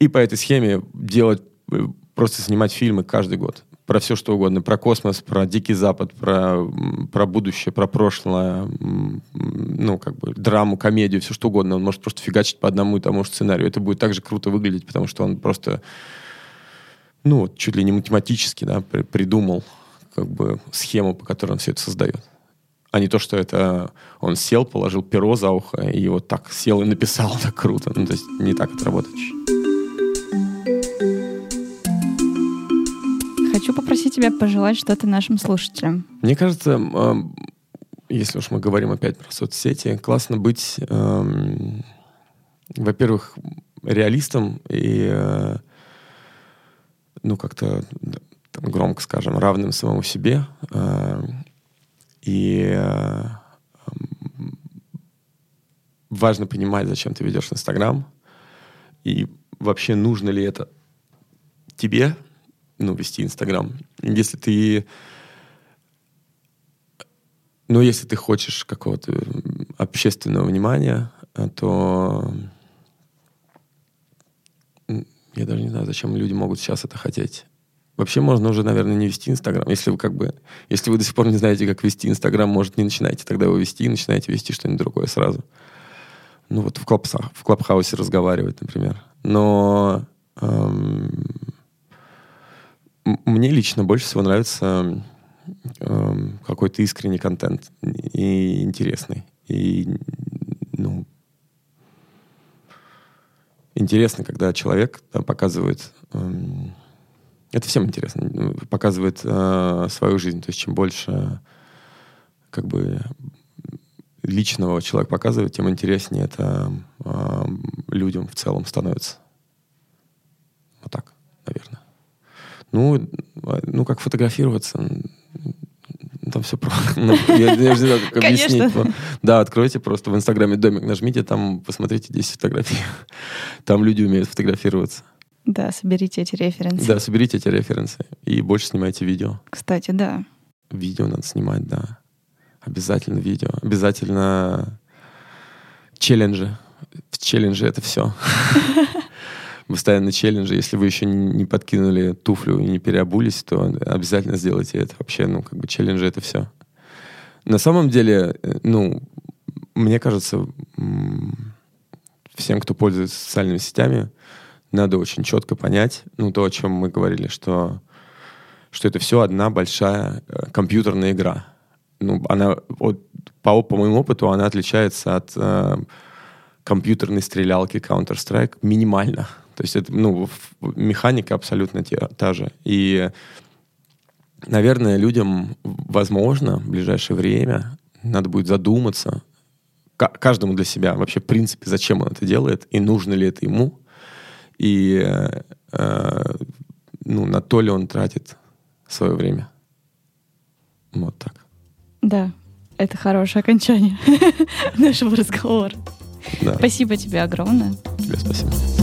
И по этой схеме делать, э, просто снимать фильмы каждый год. Про все, что угодно. Про космос, про Дикий Запад, про, про будущее, про прошлое, ну, как бы, драму, комедию, все что угодно. Он может просто фигачить по одному и тому же сценарию. Это будет также круто выглядеть, потому что он просто ну, чуть ли не математически, да, при, придумал как бы схему, по которой он все это создает. А не то, что это он сел, положил перо за ухо и вот так сел и написал так круто. Ну, то есть не так это работает. Хочу попросить тебя пожелать что-то нашим слушателям. Мне кажется, если уж мы говорим опять про соцсети, классно быть, эм, во-первых, реалистом и э, ну, как-то там, громко скажем, равным самому себе. Э, и э, важно понимать, зачем ты ведешь Инстаграм, и вообще нужно ли это тебе, ну, вести Инстаграм. Если ты ну, если ты хочешь какого-то общественного внимания, э, то я даже не знаю, зачем люди могут сейчас это хотеть. Вообще можно уже, наверное, не вести Инстаграм. Если вы как бы, если вы до сих пор не знаете, как вести Инстаграм, может, не начинайте тогда его вести, начинайте вести что-нибудь другое сразу. Ну вот в, клабсах, в Клабхаусе разговаривать, например. Но эм, мне лично больше всего нравится эм, какой-то искренний контент и интересный. И ну, интересно, когда человек да, показывает... Эм, это всем интересно. Показывает э, свою жизнь. То есть чем больше как бы личного человек показывает, тем интереснее это э, людям в целом становится. Вот так, наверное. Ну, ну как фотографироваться, там все просто. Ну, я, я не знаю, как объяснить. Да, откройте просто в Инстаграме домик, нажмите, там посмотрите 10 фотографий. Там люди умеют фотографироваться. Да, соберите эти референсы. Да, соберите эти референсы. И больше снимайте видео. Кстати, да. Видео надо снимать, да. Обязательно видео. Обязательно челленджи. В челлендже это все. постоянно челленджи. Если вы еще не подкинули туфлю и не переобулись, то обязательно сделайте это. Вообще, ну, как бы челленджи — это все. На самом деле, э, ну, мне кажется, всем, кто пользуется социальными сетями, надо очень четко понять, ну, то, о чем мы говорили, что, что это все одна большая э, компьютерная игра. Ну, она, вот, по, по моему опыту, она отличается от э, компьютерной стрелялки Counter-Strike минимально. То есть это, ну, механика абсолютно те, та же. И, наверное, людям, возможно, в ближайшее время надо будет задуматься, каждому для себя вообще, в принципе, зачем он это делает, и нужно ли это ему, и э, ну, на то ли он тратит свое время. Вот так. Да, это хорошее окончание нашего разговора. Да. Спасибо тебе огромное. Тебе спасибо.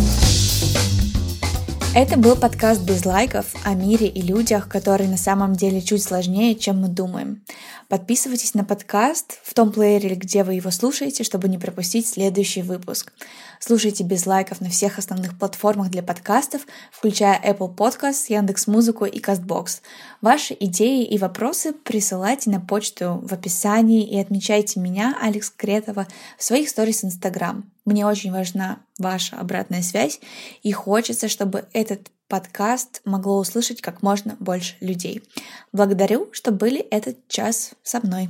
Это был подкаст без лайков о мире и людях, которые на самом деле чуть сложнее, чем мы думаем. Подписывайтесь на подкаст в том плеере, где вы его слушаете, чтобы не пропустить следующий выпуск. Слушайте без лайков на всех основных платформах для подкастов, включая Apple Podcasts, Яндекс.Музыку и Castbox. Ваши идеи и вопросы присылайте на почту в описании и отмечайте меня, Алекс Кретова, в своих сторис Instagram. Мне очень важна ваша обратная связь и хочется, чтобы этот подкаст могло услышать как можно больше людей. Благодарю, что были этот час со мной.